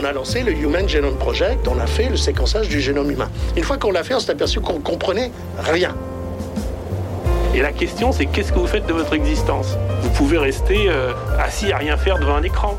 On a lancé le Human Genome Project, on a fait le séquençage du génome humain. Une fois qu'on l'a fait, on s'est aperçu qu'on comprenait rien. Et la question, c'est qu'est-ce que vous faites de votre existence? Vous pouvez rester euh, assis à rien faire devant un écran.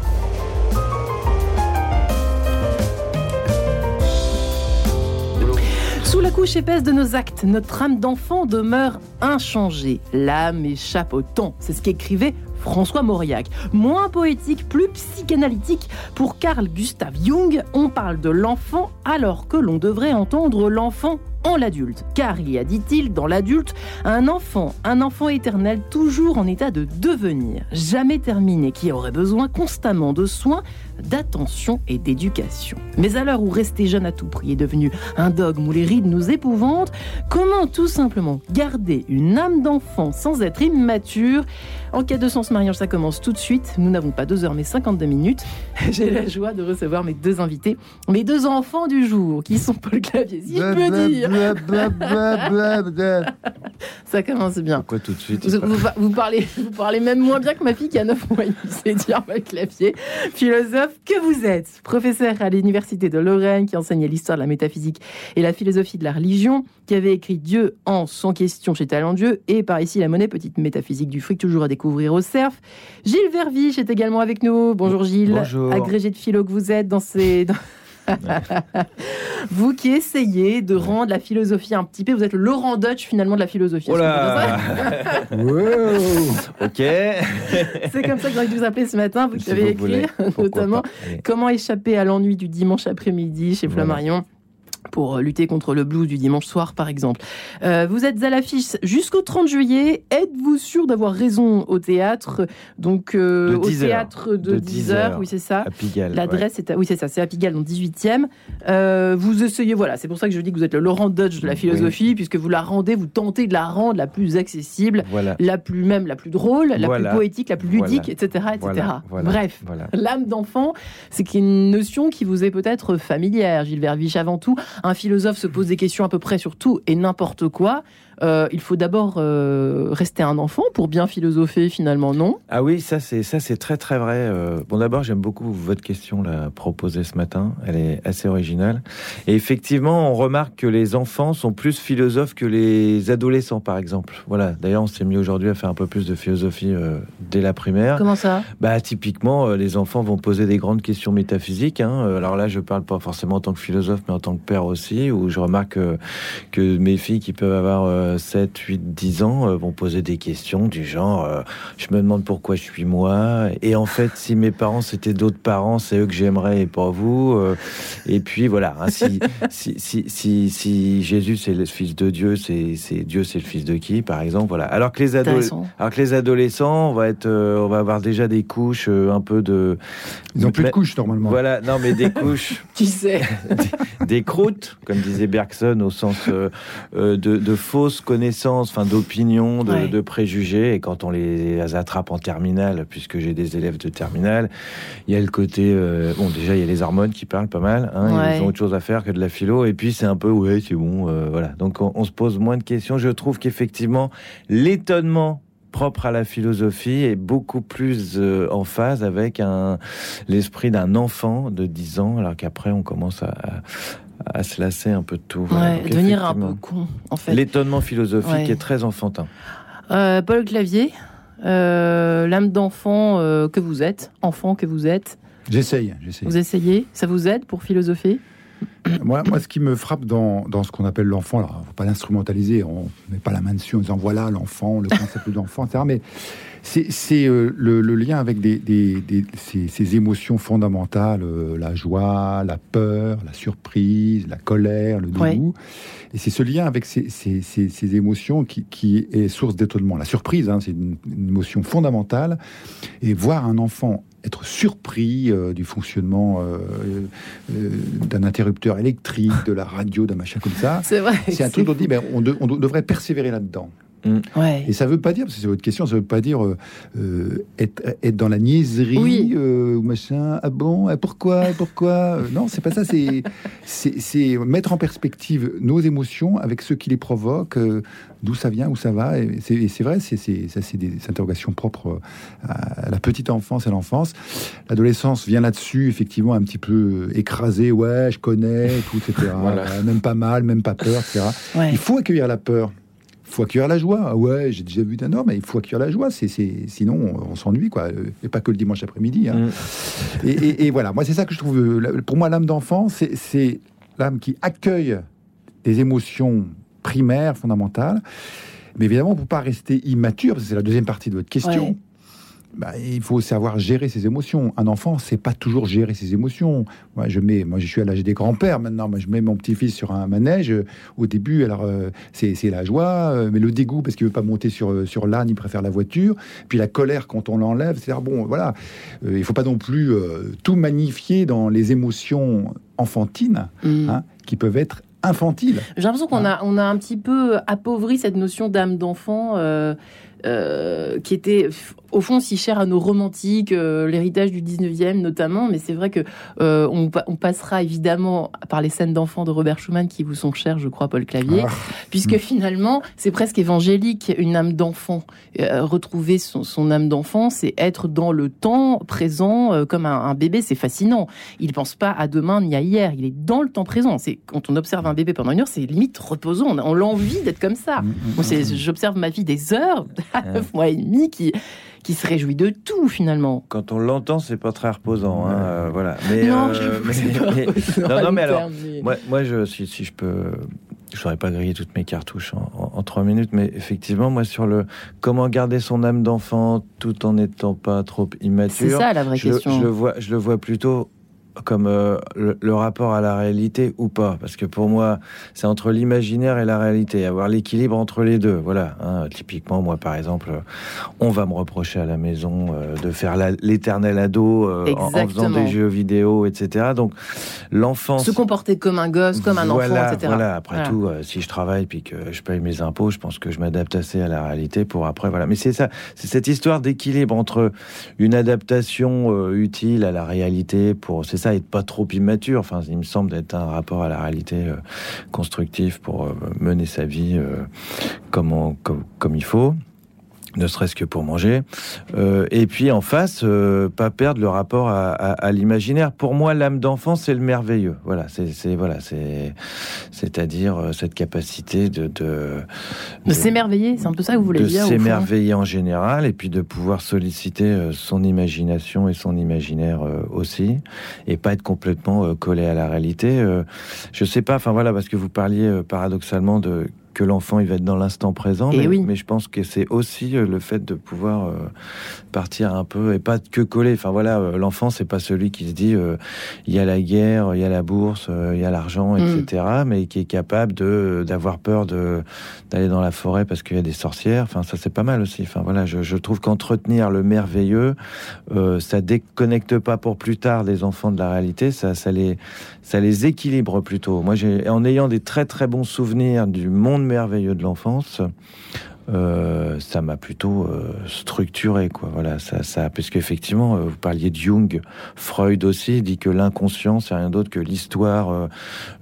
Sous la couche épaisse de nos actes, notre âme d'enfant demeure inchangée. L'âme échappe au temps. C'est ce qu'écrivait François Mauriac. Moins poétique, plus psychanalytique, pour Carl Gustav Jung, on parle de l'enfant alors que l'on devrait entendre l'enfant en l'adulte. Car il y a, dit-il, dans l'adulte, un enfant, un enfant éternel, toujours en état de devenir, jamais terminé, qui aurait besoin constamment de soins, d'attention et d'éducation. Mais à l'heure où rester jeune à tout prix est devenu un dogme où les rides nous épouvantent, comment tout simplement garder une âme d'enfant sans être immature? En cas de sens mariage, ça commence tout de suite. Nous n'avons pas 2 heures mais 52 minutes. J'ai la joie de recevoir mes deux invités, mes deux enfants du jour, qui sont Paul Clavier, si je peux dire. Ça commence bien. Quoi tout de suite vous, parlez, vous parlez même moins bien que ma fille qui a 9 mois, sait dire le clavier. Philosophe que vous êtes, professeur à l'université de Lorraine qui enseignait l'histoire de la métaphysique et la philosophie de la religion, qui avait écrit Dieu en sans question chez Talendieu et par ici la monnaie petite métaphysique du fric toujours à découvrir au Gilles Verviche est également avec nous. Bonjour Gilles, Bonjour. agrégé de philo que vous êtes dans ces... vous qui essayez de rendre la philosophie un petit peu, vous êtes le Laurent Dutch finalement de la philosophie. Ok. C'est comme ça que envie de vous appeler ce matin, vous qui avez écrit notamment. Comment échapper à l'ennui du dimanche après-midi chez Flammarion? Pour lutter contre le blues du dimanche soir, par exemple. Euh, vous êtes à l'affiche jusqu'au 30 juillet. Êtes-vous sûr d'avoir raison au théâtre? Donc, euh, au théâtre de, 10 heures, oui, c'est ça. L'adresse est à, oui, c'est ça, c'est à Pigalle, dans 18e. Euh, vous essayez, voilà, c'est pour ça que je dis que vous êtes le Laurent Dodge de la philosophie, puisque vous la rendez, vous tentez de la rendre la plus accessible, la plus même, la plus drôle, la plus poétique, la plus ludique, etc., etc. Bref, l'âme d'enfant, c'est une notion qui vous est peut-être familière, Gilles Verviche, avant tout un philosophe se pose des questions à peu près sur tout et n'importe quoi. Euh, il faut d'abord euh, rester un enfant pour bien philosopher finalement, non? Ah oui, ça c'est ça c'est très très vrai. Euh, bon d'abord j'aime beaucoup votre question là proposée ce matin, elle est assez originale. Et effectivement on remarque que les enfants sont plus philosophes que les adolescents par exemple. Voilà. D'ailleurs on s'est mis aujourd'hui à faire un peu plus de philosophie dès la primaire. Comment ça? Bah typiquement les enfants vont poser des grandes questions métaphysiques. Hein. Alors là je parle pas forcément en tant que philosophe mais en tant que père aussi, où je remarque que mes filles qui peuvent avoir 7, 8, 10 ans euh, vont poser des questions du genre euh, je me demande pourquoi je suis moi. Et en fait si mes parents c'était d'autres parents c'est eux que j'aimerais et pas vous euh. et puis voilà hein, si, si, si, si, Jésus c'est le fils de Dieu c'est Dieu c'est le fils de qui par exemple voilà. Alors que les adolescents alors que les adolescents on va être on va avoir déjà des couches un peu de ils n'ont plus de couches normalement. voilà non mais des couches. Tu sais. Des, croûtes comme disait Bergson au sens de, de fausses connaissances, enfin d'opinions, de, préjugés. Et quand on les attrape en terminale, puisque j'ai des élèves de terminale, il y a le côté euh, bon déjà il y a les hormones qui parlent pas mal. Hein, Ils ont autre chose à faire que de la philo. Et puis c'est un peu ouais c'est bon euh, voilà. Donc on, se pose moins de questions. Je trouve qu'effectivement l'étonnement propre à la philosophie est beaucoup plus euh, en phase avec l'esprit d'un enfant de 10 ans alors qu'après on commence à, à se lasser un peu de tout. devenir un peu con, en fait. L'étonnement philosophique est très enfantin. Euh, Paul Clavier, euh, l'âme d'enfant euh, que vous êtes, enfant que vous êtes. J'essaye, Vous essayez Ça vous aide pour philosopher? Moi, moi, ce qui me frappe dans, dans ce qu'on appelle l'enfant, alors, faut pas l'instrumentaliser, on met pas la main dessus en disant voilà l'enfant, le concept d'enfant, etc. Mais C'est le, le, lien avec des, des, ces, ces, émotions fondamentales, la joie, la peur, la surprise, la colère, le dégoût. Et c'est ce lien avec ces, ces, ces émotions qui, qui, est source d'étonnement. La surprise, hein, c'est une, une, émotion fondamentale. Et voir un enfant être surpris euh, du fonctionnement euh, euh, d'un interrupteur électrique, de la radio, d'un machin comme ça. C'est un truc dont on dit, ben, on, on, devrait persévérer là-dedans. Mm. Et ça veut pas dire, parce que c'est votre question, ça veut pas dire être, être, dans la niaiserie oui. ou machin. Ah bon Pourquoi Pourquoi? Non, c'est pas ça. C'est c'est mettre en perspective nos émotions avec ce qui les provoque, d'où ça vient, où ça va. Et c'est vrai, c'est ça, c'est des interrogations propres à la petite enfance et à l'enfance. L'adolescence vient là-dessus, effectivement, un petit peu écrasé. Ouais, je connais, tout, etc. Même pas mal, même pas peur, etc. Il faut accueillir la peur. Il faut accueillir la joie. Ah ouais, j'ai déjà vu d'un homme, mais il faut accueillir la joie. C'est, sinon, on, s'ennuie, quoi. Et pas que le dimanche après-midi. Hein. Mm. Et, et, voilà, moi, c'est ça que je trouve. Pour moi, l'âme d'enfant, c'est l'âme qui accueille des émotions primaire, fondamentale. Mais évidemment, peut pas rester immature, parce que c'est la deuxième partie de votre question. Bah, il faut savoir gérer ses émotions. Un enfant, c'est pas toujours gérer ses émotions. Moi, je mets, moi, je suis à l'âge des grands-pères maintenant. Moi, je mets mon petit-fils sur un manège. Au début, alors euh, c'est la joie, euh, mais le dégoût parce qu'il veut pas monter sur euh, sur l'âne, il préfère la voiture. Puis la colère quand on l'enlève. C'est bon, voilà. il faut pas non plus tout magnifier dans les émotions enfantines, mmh. hein, qui peuvent être infantile. J'ai l'impression qu'on a, on a un petit peu appauvri cette notion d'âme d'enfant. Euh, qui était au fond si cher à nos romantiques, euh, l'héritage du 19e notamment, mais c'est vrai que euh, on, passera évidemment par les scènes d'enfants de Robert Schumann qui vous sont chères, je crois, Paul Clavier, ah. puisque mm. finalement c'est presque évangélique, une âme d'enfant. retrouver son, âme d'enfant, c'est être dans le temps présent comme un, bébé, c'est fascinant. Il pense pas à demain ni à hier, il est dans le temps présent. C'est quand on observe un bébé pendant une heure, c'est limite reposant, on, a l'envie d'être comme ça. Mm, mm, j'observe ma vie des heures à neuf mois et demi qui qui se réjouit de tout finalement. Quand on l'entend, c'est pas très reposant, hein, euh, voilà. Mais, non, euh, mais, non, non, mais alors, moi, moi, je, si, si je peux, je saurais pas griller toutes mes cartouches en, trois minutes, mais effectivement, moi, sur le comment garder son âme d'enfant tout en n'étant pas trop immature, c'est ça la vraie question. Je le vois, je le vois plutôt comme euh, le, rapport à la réalité ou pas Parce que pour moi, c'est entre l'imaginaire et la réalité, avoir l'équilibre entre les deux. Voilà. Hein. typiquement, moi, par exemple, on va me reprocher à la maison euh, de faire l'éternel ado euh, en, faisant des jeux vidéo, etc. Donc, l'enfance... Se comporter comme un gosse, comme un enfant, etc. Voilà. Après tout, si je travaille puis que je paye mes impôts, je pense que je m'adapte assez à la réalité pour après. Voilà. Mais c'est ça, c'est cette histoire d'équilibre entre une adaptation utile à la réalité pour ça, être pas trop immature. Enfin, il me semble d'être un rapport à la réalité euh, constructif pour euh, mener sa vie euh, comme il faut ne serait-ce que pour manger. Euh, et puis en face, euh, pas perdre le rapport à, à, à l'imaginaire. Pour moi, l'âme d'enfant, c'est le merveilleux. Voilà, c'est voilà, c'est c'est-à-dire euh, cette capacité de de, de, s'émerveiller. C'est un peu ça que vous voulez dire. De s'émerveiller en général, et puis de pouvoir solliciter son imagination et son imaginaire aussi, et pas être complètement collé à la réalité. je sais pas. Enfin voilà, parce que vous parliez paradoxalement de que l'enfant il va être dans l'instant présent, mais, mais, je pense que c'est aussi euh, le fait de pouvoir euh, partir un peu et pas que coller. Enfin voilà, euh, l'enfant c'est pas celui qui se dit il y a la guerre, il y a la bourse, il y a l'argent, etc. Mm. Mais qui est capable de d'avoir peur de d'aller dans la forêt parce qu'il y a des sorcières. Enfin ça c'est pas mal aussi. Enfin voilà, je, je trouve qu'entretenir le merveilleux, ça déconnecte pas pour plus tard les enfants de la réalité, ça ça les ça les équilibre plutôt. Moi j'ai en ayant des très très bons souvenirs du monde merveilleux de l'enfance, euh, ça m'a plutôt euh, structuré, quoi. Voilà, ça, ça, parce qu'effectivement, euh, vous parliez de Jung, Freud aussi dit que l'inconscient, c'est rien d'autre que l'histoire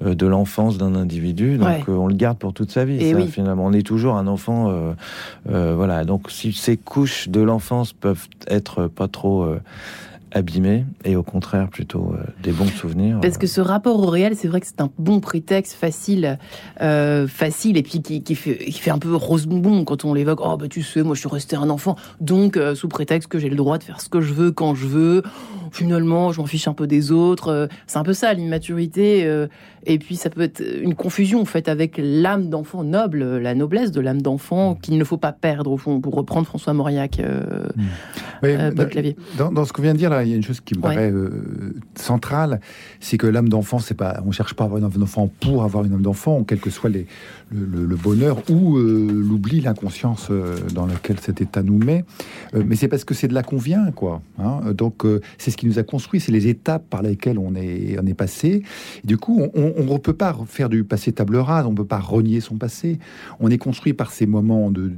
de l'enfance d'un individu. Donc, on le garde pour toute sa vie. Ça, Finalement, on est toujours un enfant. voilà. Donc, si ces couches de l'enfance peuvent être pas trop abîmés et au contraire plutôt euh, des bons souvenirs. Parce que ce rapport au réel, c'est vrai que c'est un bon prétexte facile, euh, facile et puis qui, fait, qui fait un peu rose bonbon quand on l'évoque. Oh bah tu sais, moi je suis resté un enfant, donc euh, sous prétexte que j'ai le droit de faire ce que je veux quand je veux. Finalement, je m'en fiche un peu des autres. c'est un peu ça l'immaturité. et puis ça peut être une confusion en fait avec l'âme d'enfant noble, la noblesse de l'âme d'enfant qu'il ne faut pas perdre au fond. Pour reprendre François Mauriac, mmh. Clavier. Dans, dans ce qu'on vient de dire là il y a une chose qui me paraît euh, centrale, c'est que l'âme d'enfant, c'est pas, on cherche pas à avoir une âme d'enfant pour avoir une âme d'enfant, quel que soit les, le, bonheur ou euh, l'oubli, l'inconscience euh, dans laquelle cet état nous met. mais c'est parce que c'est de là qu'on vient, quoi. Hein. Donc c'est ce qui nous a construit, c'est les étapes par lesquelles on est, on est passé. du coup, on ne peut pas faire du passé table rase, on ne peut pas renier son passé. On est construit par ces moments de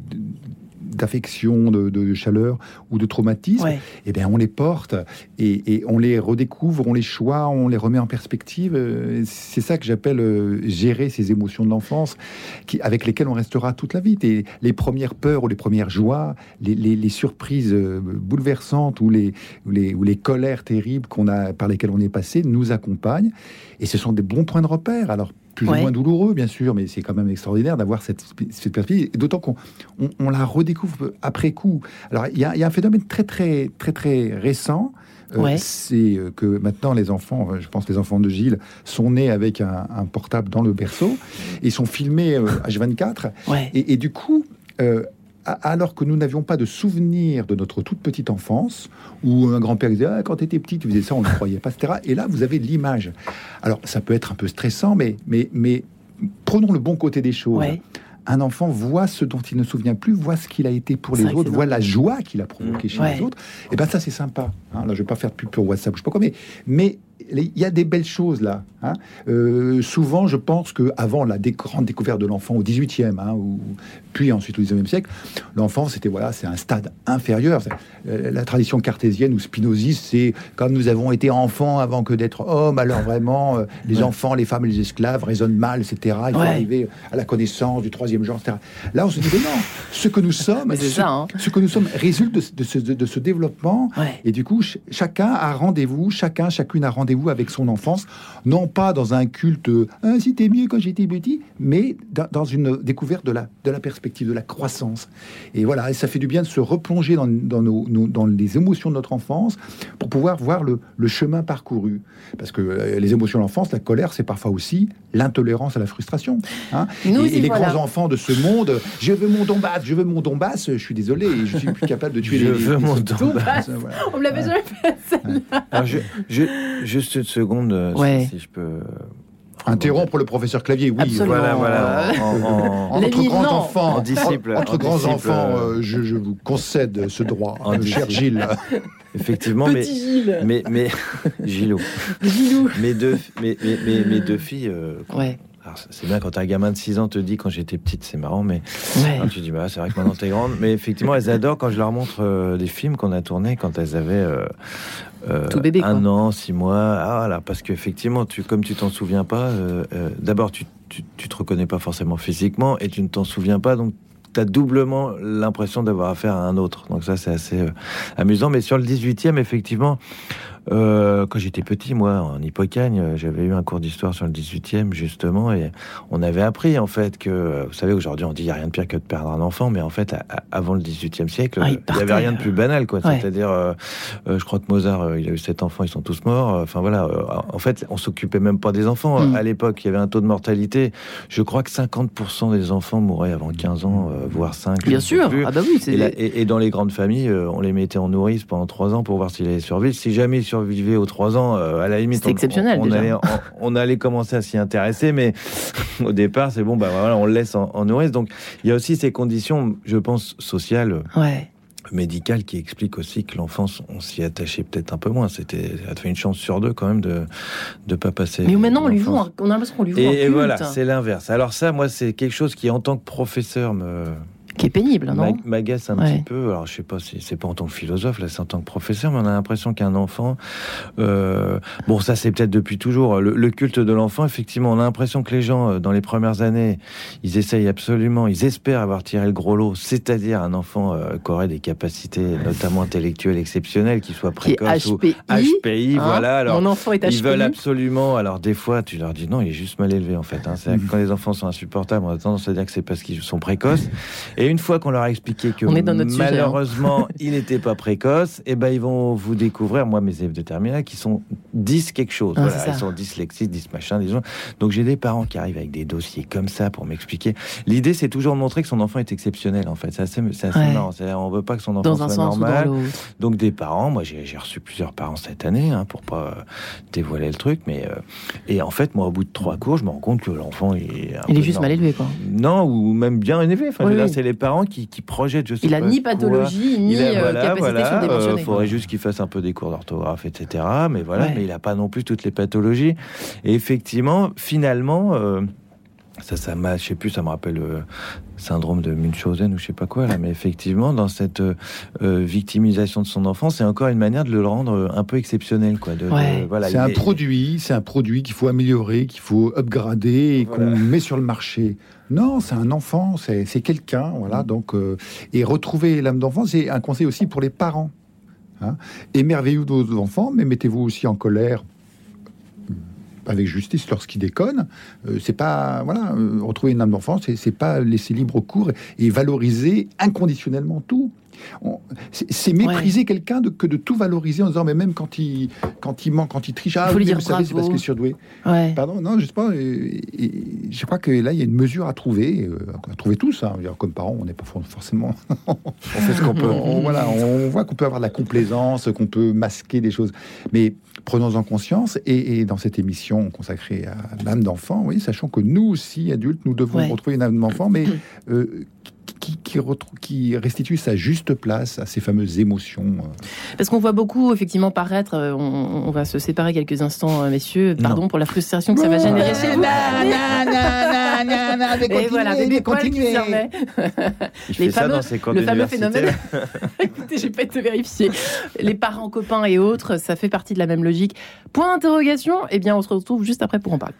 d'affection, de, chaleur ou de traumatisme, et eh bien on les porte et, on les redécouvre, on les choisit, on les remet en perspective. Euh, c'est ça que j'appelle euh, gérer ces émotions de l'enfance, qui, avec lesquelles on restera toute la vie. Et les premières peurs ou les premières joies, les, surprises euh, bouleversantes ou les, les, ou les colères terribles qu'on a par lesquelles on est passé nous accompagnent. Et ce sont des bons points de repère. Alors plus ou moins douloureux, bien sûr, mais c'est quand même extraordinaire d'avoir cette, cette perspective. D'autant qu'on on, la redécouvre après coup. Alors, il y, a un phénomène très, très, très, très récent. Euh, c'est euh, que maintenant les enfants, je pense les enfants de Gilles, sont nés avec un, portable dans le berceau et sont filmés H24. Euh, et, et, du coup, alors que nous n'avions pas de souvenir de notre toute petite enfance, où un grand-père disait ah, quand tu étais petit, tu faisais ça, on ne croyait pas, etc. Et là, vous avez l'image. Alors, ça peut être un peu stressant, mais, mais, mais prenons le bon côté des choses. Un enfant voit ce dont il ne se souvient plus, voit ce qu'il a été pour les autres, voit la joie qu'il a provoquée chez les autres. Et bien ça, c'est sympa. Hein. là, je vais pas faire de pub pour WhatsApp, je sais pas quoi, mais, mais il y a des belles choses là. Hein. Euh, souvent, je pense que avant la grande découverte de l'enfant au 18e, hein, ou, puis ensuite au 19e siècle, l'enfant, c'était voilà, c'est un stade inférieur. Euh, la tradition cartésienne ou spinoziste, c'est comme nous avons été enfants avant que d'être hommes, alors vraiment, euh, les enfants, les femmes et les esclaves résonnent mal, etc. Il faut arriver à la connaissance du troisième genre, etc. Là, on se dit, mais non, ce que nous sommes, ce, ça, hein. ce, que nous sommes résulte de, ce, de ce, développement. Et du coup, chacun a rendez-vous, chacun, chacune a rendez-vous avec son enfance, non pas dans un culte ah, c'était mieux quand j'étais petit, mais dans, une découverte de la, de la perspective, de la croissance. Et voilà, et ça fait du bien de se replonger dans, dans, nos, dans les émotions de notre enfance pour pouvoir voir le, le chemin parcouru. Parce que euh, les émotions de l'enfance, la colère, c'est parfois aussi l'intolérance à la frustration. Hein. et, les grands enfants de ce monde, je veux mon Donbass, je veux mon Donbass, je suis désolé, je suis plus capable de tuer je les. Je veux mon Donbass. On me l'avait jamais fait. je, je, juste une seconde, euh, si, je peux. Interrompre le professeur Clavier, oui. Voilà, voilà. entre grands enfants, disciple, entre grands enfants, euh, je, vous concède ce droit, en cher Gilles. Effectivement, mais, Gilles. mais mais Gilou. Gilou. Mes deux, mes, mes, mes deux filles. Euh, ouais c'est bien quand un gamin de 6 ans te dit quand j'étais petite, c'est marrant, mais tu dis bah c'est vrai que maintenant t'es grande. Mais effectivement, elles adorent quand je leur montre euh, des films qu'on a tournés quand elles avaient euh, euh, bébé, un an, six mois. Ah là, parce qu'effectivement, tu comme tu t'en souviens pas, d'abord tu, tu, tu te reconnais pas forcément physiquement et tu ne t'en souviens pas, donc tu as doublement l'impression d'avoir affaire à un autre. Donc ça, c'est assez amusant. Mais sur le 18e, effectivement, euh, quand j'étais petit, moi, en Hippocagne, j'avais eu un cours d'histoire sur le 18e, justement, et on avait appris, en fait, que, vous savez, aujourd'hui, on dit, il n'y a rien de pire que de perdre un enfant, mais en fait, avant le 18e siècle, ah, il n'y avait rien de plus banal, quoi. C'est-à-dire, euh, euh, je crois que Mozart, il a eu sept enfants, ils sont tous morts. Enfin, voilà. en fait, on s'occupait même pas des enfants. Hmm. À l'époque, il y avait un taux de mortalité. Je crois que 50% des enfants mouraient avant 15 ans, voire 5. Bien sûr. Ah bah oui, et, et, dans les grandes familles, on les mettait en nourrice pendant 3 ans pour voir s'ils allaient survivre. Si jamais survivait aux trois ans, euh, à la limite, c'est exceptionnel. On, Allait, on, allait commencer à s'y intéresser, mais au départ, c'est bon, bah voilà, on le laisse en, en nourrice. Donc, il y a aussi ces conditions, je pense, sociales. Ouais médicales qui expliquent aussi que l'enfance, on s'y attachait peut-être un peu moins. C'était, ça fait une chance sur deux quand même de ne pas passer. Mais maintenant, on lui voit, on a l'impression qu'on lui voit. Et, et voilà, c'est l'inverse. Alors ça, moi, c'est quelque chose qui, en tant que professeur, me qui est pénible, non M'agace un petit peu. Alors, je sais pas, c'est pas en tant que philosophe, là, c'est en tant que professeur, mais on a l'impression qu'un enfant. Euh, bon, ça, c'est peut-être depuis toujours. Le, culte de l'enfant, effectivement, on a l'impression que les gens, euh, dans les premières années, ils essayent absolument, ils espèrent avoir tiré le gros lot, c'est-à-dire un enfant euh, qui aurait des capacités, notamment intellectuelles exceptionnelles, qui soit précoce ou HPI. Hein voilà. Alors, Mon enfant est HPI. Ils veulent absolument. Alors, des fois, tu leur dis non, il est juste mal élevé, en fait. Hein. C'est quand les enfants sont insupportables, on a tendance à dire que c'est parce qu'ils sont précoces. Et une fois qu'on leur a expliqué que hein. malheureusement il n'était pas précoce, et eh ben ils vont vous découvrir, moi mes élèves de terminale, qui sont 10 quelque chose. Ah, voilà, ils sont dyslexiques, 10 machin, disons. Donc j'ai des parents qui arrivent avec des dossiers comme ça pour m'expliquer. L'idée c'est toujours de montrer que son enfant est exceptionnel en fait. C'est assez, assez marrant. On veut pas que son enfant soit normal. Donc des parents, moi j'ai reçu plusieurs parents cette année hein, pour pas dévoiler le truc, mais euh, et en fait moi au bout de trois cours, je me rends compte que l'enfant est il est juste mal élevé quoi. Non ou même bien élevé. Enfin, c'est les parents qui, qui projettent. Je sais il a ni pathologie ni euh, capacité Il euh, faudrait juste qu'il fasse un peu des cours d'orthographe, etc. Mais voilà, mais il n'a pas non plus toutes les pathologies. Et effectivement, finalement. Euh, ça, ça m'a, je sais plus, ça me rappelle le syndrome de Munchausen ou je sais pas quoi là, mais effectivement, dans cette victimisation de son enfant, c'est encore une manière de le rendre un peu exceptionnel, quoi. De, voilà, c'est un produit, c'est un produit qu'il faut améliorer, qu'il faut upgrader et qu'on met sur le marché. Non, c'est un enfant, c'est quelqu'un, voilà. Mm. Donc, euh, et retrouver l'âme d'enfant, c'est un conseil aussi pour les parents. Hein. Émerveillez-vous de vos enfants, mais mettez-vous aussi en colère avec justice lorsqu'ils déconnent. Euh, c'est pas voilà, euh, retrouver une âme d'enfant, c'est pas laisser libre cours et valoriser inconditionnellement tout. C'est mépriser quelqu'un que de tout valoriser en disant mais même quand il quand il ment, quand il triche, ah, vous c'est parce qu'il est surdoué. Pardon, non, je sais pas. je crois que là il y a une mesure à trouver, euh, à trouver tous. Hein. Comme parents, on n'est pas forcément. on fait ce qu'on peut. On, voilà, on voit qu'on peut avoir de la complaisance, qu'on peut masquer des choses, mais prenons-en conscience. Et, dans cette émission consacrée à l'âme d'enfant, oui, sachant que nous aussi adultes, nous devons retrouver une âme d'enfant, mais euh, qui, qui, restitue sa juste place à ces fameuses émotions. Euh. Parce qu'on voit beaucoup, effectivement, paraître, euh, on, va se séparer quelques instants, euh, messieurs, pardon pour la frustration que ça va générer chez vous. Et voilà, bébé poil qui Les fameux, le fameux phénomène. Écoutez, j'ai pas été vérifié. Les parents, copains et autres, ça fait partie de la même logique. Point d'interrogation, eh bien, on se retrouve juste après pour en parler.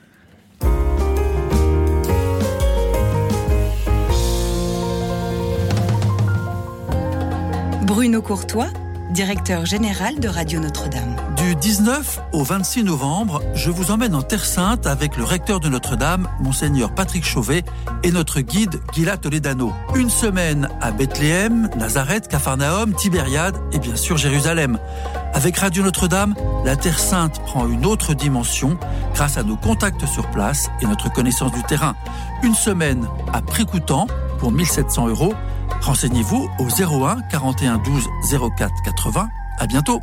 Bruno Courtois, directeur général de Radio Notre-Dame. Du 19 au 26 novembre, je vous emmène en Terre Sainte avec le recteur de Notre-Dame, Monseigneur Patrick Chauvet, et notre guide Gila Toledano. Une semaine à Bethléem, Nazareth, Capharnaüm, Tibériade et bien sûr Jérusalem. Avec Radio Notre-Dame, la Terre Sainte prend une autre dimension grâce à nos contacts sur place et notre connaissance du terrain. Une semaine à prix coûtant pour 1700 euros Renseignez-vous au 01 41 12 04 80. À bientôt.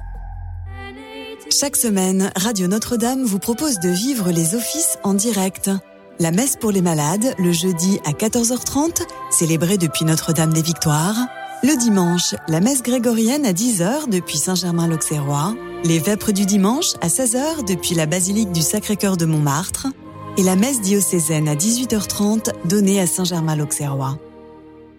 Chaque semaine, Radio Notre-Dame vous propose de vivre les offices en direct. La messe pour les malades, le jeudi à 14h30, célébrée depuis Notre-Dame des Victoires. Le dimanche, la messe grégorienne à 10h depuis Saint-Germain-l'Auxerrois. Les vêpres du dimanche à 16h depuis la basilique du Sacré-Cœur de Montmartre. Et la messe diocésaine à 18h30 donnée à Saint-Germain-l'Auxerrois.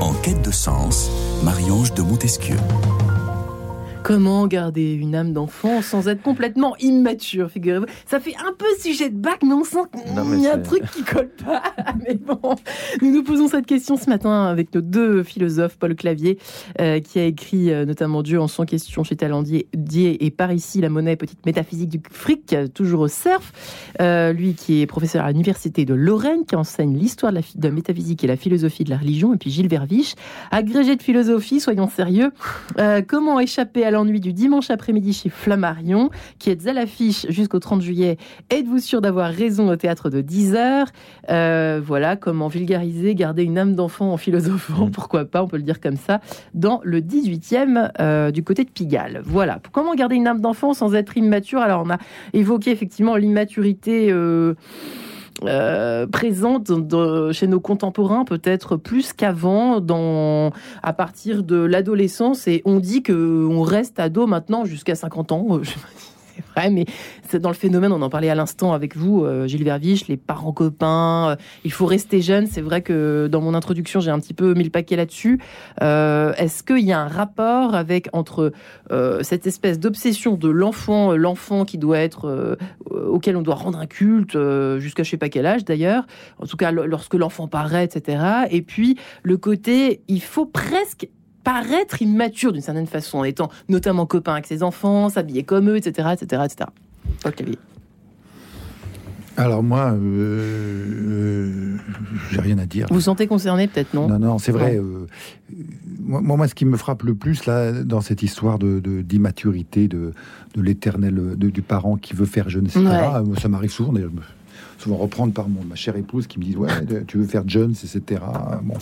en quête de sens, Marie-Ange de Montesquieu. Comment garder une âme d'enfant sans être complètement immature Figurez-vous, ça fait un peu sujet de bac, mais on sent qu'il y a un truc qui colle pas. mais bon, nous nous posons cette question ce matin avec nos deux philosophes, Paul Clavier, euh, qui a écrit euh, notamment Dieu en 100 questions chez Talendier et par ici la monnaie petite métaphysique du fric, toujours au cerf. Euh, lui qui est professeur à l'université de Lorraine, qui enseigne l'histoire de la, métaphysique et la philosophie de la religion, et puis Gilles Verviche, agrégé de philosophie, soyons sérieux. comment échapper à l'ennui du dimanche après-midi chez Flammarion, qui êtes à l'affiche jusqu'au 30 juillet. Êtes-vous sûr d'avoir raison au théâtre de 10h euh, Voilà, comment vulgariser, garder une âme d'enfant en philosophant, mm. pourquoi pas, on peut le dire comme ça, dans le 18e euh, du côté de Pigalle. Voilà, comment garder une âme d'enfant sans être immature? Alors on a évoqué effectivement l'immaturité. Euh, euh, présente chez nos contemporains peut-être plus qu'avant à partir de l'adolescence. Et on dit que on reste ado maintenant jusqu'à 50 ans c'est vrai, mais c'est dans le phénomène, on en parlait à l'instant avec vous, euh, Gilles Verviche, les parents copains, euh, il faut rester jeune. C'est vrai que dans mon introduction, j'ai un petit peu mis le paquet là-dessus. Euh, est-ce qu'il y a un rapport avec entre cette espèce d'obsession de l'enfant, l'enfant qui doit être auquel on doit rendre un culte jusqu'à je sais pas quel âge d'ailleurs, en tout cas lorsque l'enfant paraît, etc. Et puis le côté, il faut presque paraître immature d'une certaine façon, en étant notamment copain avec ses enfants, s'habiller comme eux, etc., etc., etc. Paul Alors moi, euh, euh, j'ai rien à dire. Vous vous sentez concerné peut-être, non? Non, non, c'est vrai. Euh, moi, moi, ce qui me frappe le plus là, dans cette histoire de d'immaturité, de, de, l'éternel, du parent qui veut faire jeune, etc. Ça m'arrive souvent. D'ailleurs, souvent reprendre par mon, ma chère épouse qui me dit ouais tu veux faire Jones etc bon.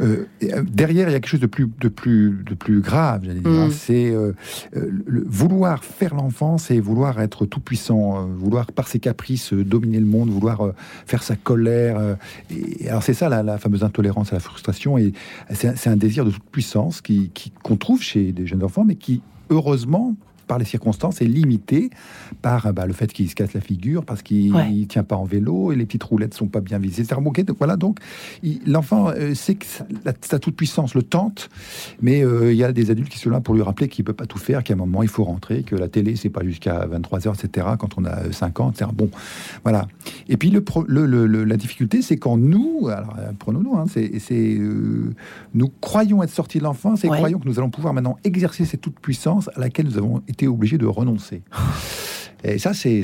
Euh, euh, derrière il y a quelque chose de plus de plus de plus grave j'allais dire. Mm. c'est euh, le, vouloir faire l'enfance et vouloir être tout puissant vouloir par ses caprices dominer le monde vouloir faire sa colère et alors c'est ça la, fameuse intolérance à la frustration et c'est un désir de toute puissance qui qu'on trouve chez des jeunes enfants mais qui heureusement par les circonstances est limité par bah, le fait qu'il se casse la figure, parce qu'il ne tient pas en vélo et les petites roulettes sont pas bien visées. Donc voilà, donc l'enfant euh, sait que sa, toute puissance le tente, mais euh, il y a des adultes qui sont là pour lui rappeler qu'il peut pas tout faire, qu'à un moment il faut rentrer, que la télé c'est pas jusqu'à 23 h etc. Quand on a 5 ans, etc. Bon, voilà. Et puis le, le, la difficulté, c'est quand nous, alors euh, prenons-nous, hein, c'est nous croyons être sortis de l'enfance et croyons que nous allons pouvoir maintenant exercer cette toute puissance à laquelle nous avons été obligé de renoncer. Et ça, c'est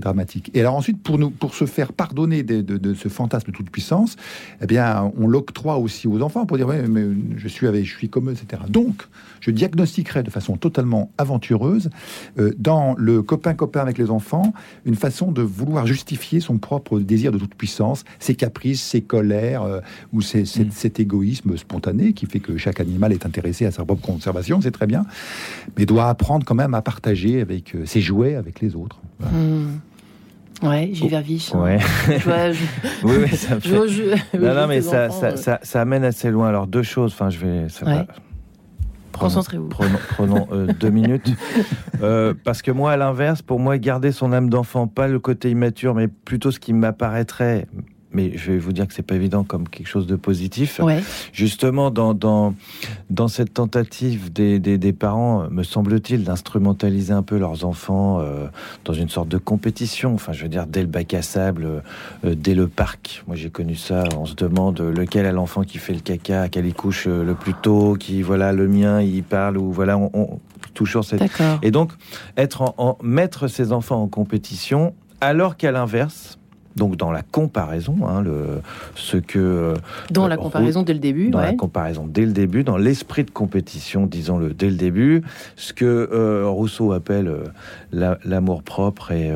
dramatique. Et alors ensuite, pour nous, pour se faire pardonner de, ce fantasme de toute puissance, eh bien, on l'octroie aussi aux enfants pour dire ouais, mais je suis avec, je suis comme eux, etc. Donc, je diagnostiquerai de façon totalement aventureuse euh, dans le copain copain avec les enfants une façon de vouloir justifier son propre désir de toute puissance, ses caprices, ses colères euh, ou ses, mm. cet égoïsme spontané qui fait que chaque animal est intéressé à sa propre conservation, c'est très bien, mais doit apprendre quand même à partager avec ses euh, jouer avec les autres. Hmm. Ouais, j'ai Verviche. Ouais. oui, oui, ça fait... non, non, mais ça, ça, ça, ça, amène assez loin. Alors, deux choses. Enfin, je vais. Concentrez-vous. Prenons, prenons euh, deux minutes. Euh, parce que moi, à l'inverse, pour moi, garder son âme d'enfant, pas le côté immature, mais plutôt ce qui m'apparaîtrait mais je vais vous dire que c'est pas évident comme quelque chose de positif. Justement, dans, dans, dans cette tentative des, des, des parents, me semble-t-il, d'instrumentaliser un peu leurs enfants euh, dans une sorte de compétition. Enfin, je veux dire, dès le bac à sable, euh, dès le parc. Moi, j'ai connu ça. On se demande lequel est l'enfant qui fait le caca, à quel il couche euh, le plus tôt, qui, voilà, le mien, il parle, ou voilà, on, on toujours cette. Et donc, être en, en, mettre ses enfants en compétition, alors qu'à l'inverse, donc dans la comparaison, hein, le, ce que... Euh, dans la comparaison dès le début. Dans la comparaison dès le début, dans l'esprit de compétition, disons-le, dès le début, ce que euh, Rousseau appelle euh, l'amour propre et,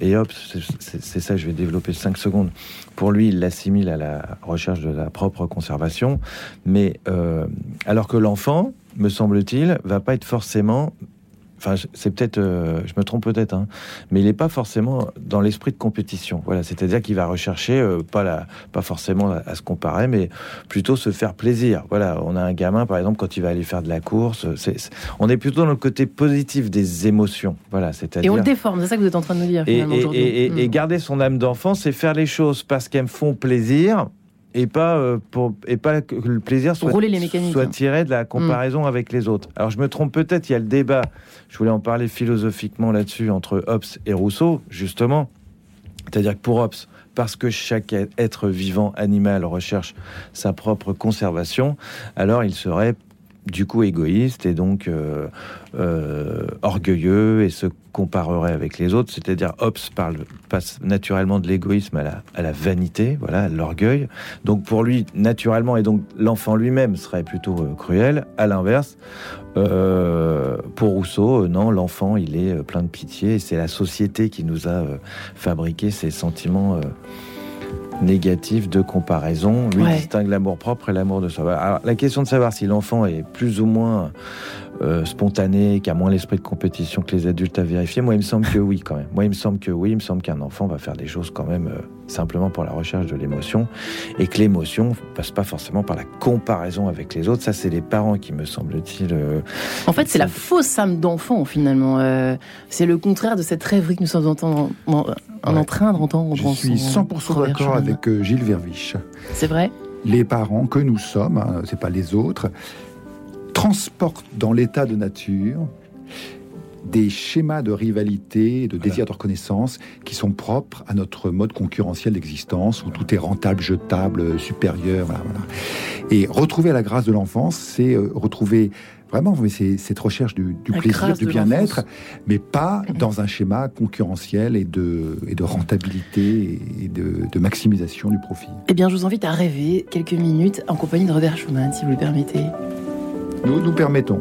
et hop, c'est ça, je vais développer 5 secondes. Pour lui, il l'assimile à la recherche de la propre conservation, mais alors que l'enfant, me semble-t-il, va pas être forcément Enfin, c'est peut-être, euh, je me trompe peut-être, hein, mais il n'est pas forcément dans l'esprit de compétition. Voilà, c'est-à-dire qu'il va rechercher euh, pas la, pas forcément à, se comparer, mais plutôt se faire plaisir. Voilà, on a un gamin, par exemple, quand il va aller faire de la course, on est plutôt dans le côté positif des émotions. Voilà, c'est-à-dire. Et on le déforme, c'est ça que vous êtes en train de nous dire. Et, et, et, hmm. garder son âme d'enfant, c'est faire les choses parce qu'elles me font plaisir et pas euh, pour et pas que le plaisir soit, soit tiré de la comparaison mm. avec les autres. Alors je me trompe peut-être, il y a le débat. Je voulais en parler philosophiquement là-dessus entre Hobbes et Rousseau, justement. C'est-à-dire que pour Hobbes, parce que chaque être vivant animal recherche sa propre conservation, alors il serait du coup égoïste et donc orgueilleux et se comparerait avec les autres, c'est-à-dire Hobbes parle, passe naturellement de l'égoïsme à la, à la vanité, voilà, à l'orgueil. Donc pour lui, naturellement, et donc l'enfant lui-même serait plutôt cruel. À l'inverse, euh, pour Rousseau, non, l'enfant, il est plein de pitié, c'est la société qui nous a fabriqué ces sentiments négatif de comparaison. Lui distingue l'amour propre et l'amour de soi. Alors, la question de savoir si l'enfant est plus ou moins euh, spontané, qui a moins l'esprit de compétition que les adultes à vérifier, moi, il me semble que oui, quand même. Moi, il me semble que oui. Il me semble qu'un enfant va faire des choses quand même euh, simplement pour la recherche de l'émotion et que l'émotion passe pas forcément par la comparaison avec les autres. Ça, c'est les parents qui, me semble-t-il. Euh, en fait, c'est la fausse âme d'enfant, finalement. c'est le contraire de cette rêverie que nous sommes en, en, train d'entendre. Je suis 100% d'accord avec Gilles Verviche. C'est vrai? Les parents que nous sommes, hein, c'est pas les autres, transportent dans l'état de nature des schémas de rivalité, de désir de reconnaissance qui sont propres à notre mode concurrentiel d'existence où tout est rentable, jetable, supérieur. Et retrouver la grâce de l'enfance, c'est euh, retrouver vraiment c'est cette recherche du, plaisir, du bien-être, mais pas dans un schéma concurrentiel et de, et de rentabilité et de, de, maximisation du profit. Eh bien, je vous invite à rêver quelques minutes en compagnie de Robert Schumann, si vous le permettez. Nous nous permettons.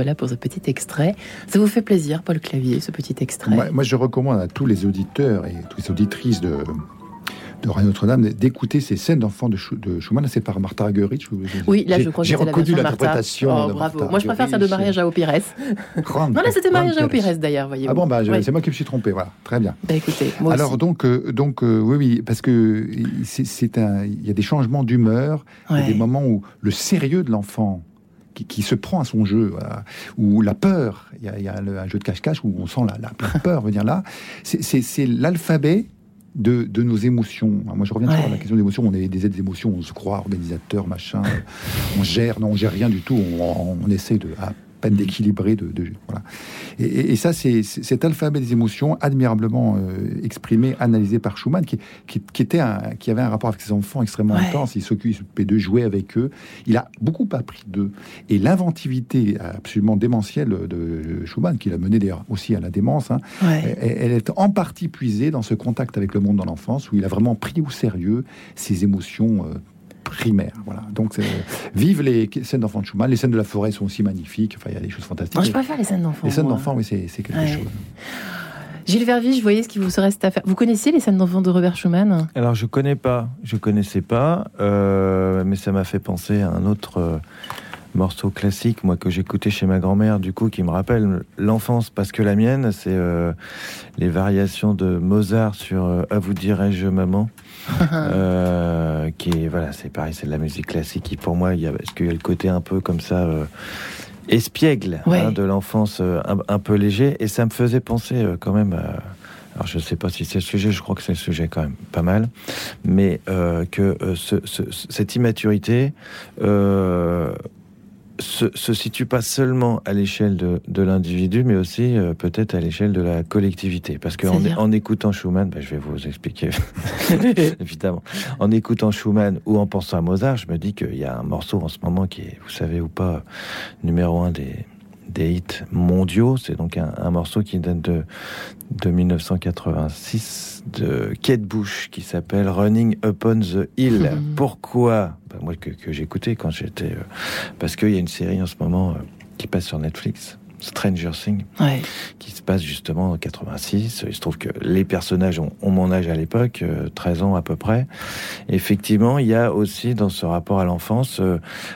Voilà pour ce petit extrait. Ça vous fait plaisir, Paul Clavier, ce petit extrait? Moi, je recommande à tous les auditeurs et toutes les auditrices de, de Radio Notre-Dame d'écouter ces scènes d'enfants de, Schumann. C'est par Martha Argerich. Oui, là, je crois que j'ai reconnu l'interprétation. Oh, bravo. moi, je préfère ça de mariage à Opires. non, là, c'était mariage à Opires, d'ailleurs, voyez-vous. Ah bon, bah, c'est moi qui me suis trompé. Voilà, très bien. Bah, écoutez, moi Alors, donc, euh, donc euh, oui, oui, parce que c'est un, il y a des changements d'humeur, il y a des moments où le sérieux de l'enfant qui, se prend à son jeu, ou la peur. Il y a, un jeu de cache-cache où on sent la, peur venir là. C'est l'alphabet de, nos émotions. Moi, je reviens à la question des émotions. On est des êtres d'émotions, on se croit organisateur, machin. on gère, non, on gère rien du tout. On, on essaie de, peine d'équilibrer. De, voilà. Et, ça, c'est cet alphabet des émotions admirablement euh, exprimé, analysé par Schumann, qui, qui, était un, qui avait un rapport avec ses enfants extrêmement intense. Il s'occupait de jouer avec eux. Il a beaucoup appris d'eux. Et l'inventivité absolument démentielle de Schumann, qui l'a mené d'ailleurs aussi à la démence, hein, elle, est en partie puisée dans ce contact avec le monde dans l'enfance, où il a vraiment pris au sérieux ses émotions. Euh, primaire. Voilà. Donc, vive les scènes d'enfants de Schumann. Les scènes de la forêt sont aussi magnifiques. Enfin, il y a des choses fantastiques. Moi, je préfère les scènes d'enfants. Les scènes d'enfants, oui, c'est quelque chose. Gilles Vervige, vous voyez ce qu'il vous reste à faire. Vous connaissez les scènes d'enfants de Robert Schumann? Alors, je connais pas. Je connaissais pas. Euh, mais ça m'a fait penser à un autre. Euh, morceau classique, moi, que j'écoutais chez ma grand-mère, du coup, qui me rappelle l'enfance, parce que la mienne, c'est euh, les variations de Mozart sur À vous dirais-je, maman. Euh, qui est voilà, c'est pareil, c'est de la musique classique. Qui pour moi, il y a, parce qu'il y a le côté un peu comme ça. Euh, espiègle hein, de l'enfance euh, un, peu léger et ça me faisait penser quand même alors je ne sais pas si c'est le sujet, je crois que c'est le sujet quand même pas mal, mais que ce, cette immaturité se, situe pas seulement à l'échelle de, l'individu, mais aussi euh, peut-être à l'échelle de la collectivité. Parce qu'en en écoutant Schumann, ben, je vais vous expliquer, évidemment, en écoutant Schumann ou en pensant à Mozart, je me dis qu'il y a un morceau en ce moment qui est, vous savez ou pas, numéro un des, des hits mondiaux. C'est donc un, morceau qui date de, de 1986 de Kate Bush qui s'appelle Running Upon the Hill. Pourquoi? Ben, Moi que, écouté quand j'étais... Euh, parce qu'il y a une série en ce moment euh, qui passe sur Netflix. Stranger Things, qui se passe justement en 86. Il se trouve que les personnages ont, mon âge à l'époque, 13 euh, ans à peu près. effectivement, il y a aussi dans ce rapport à l'enfance.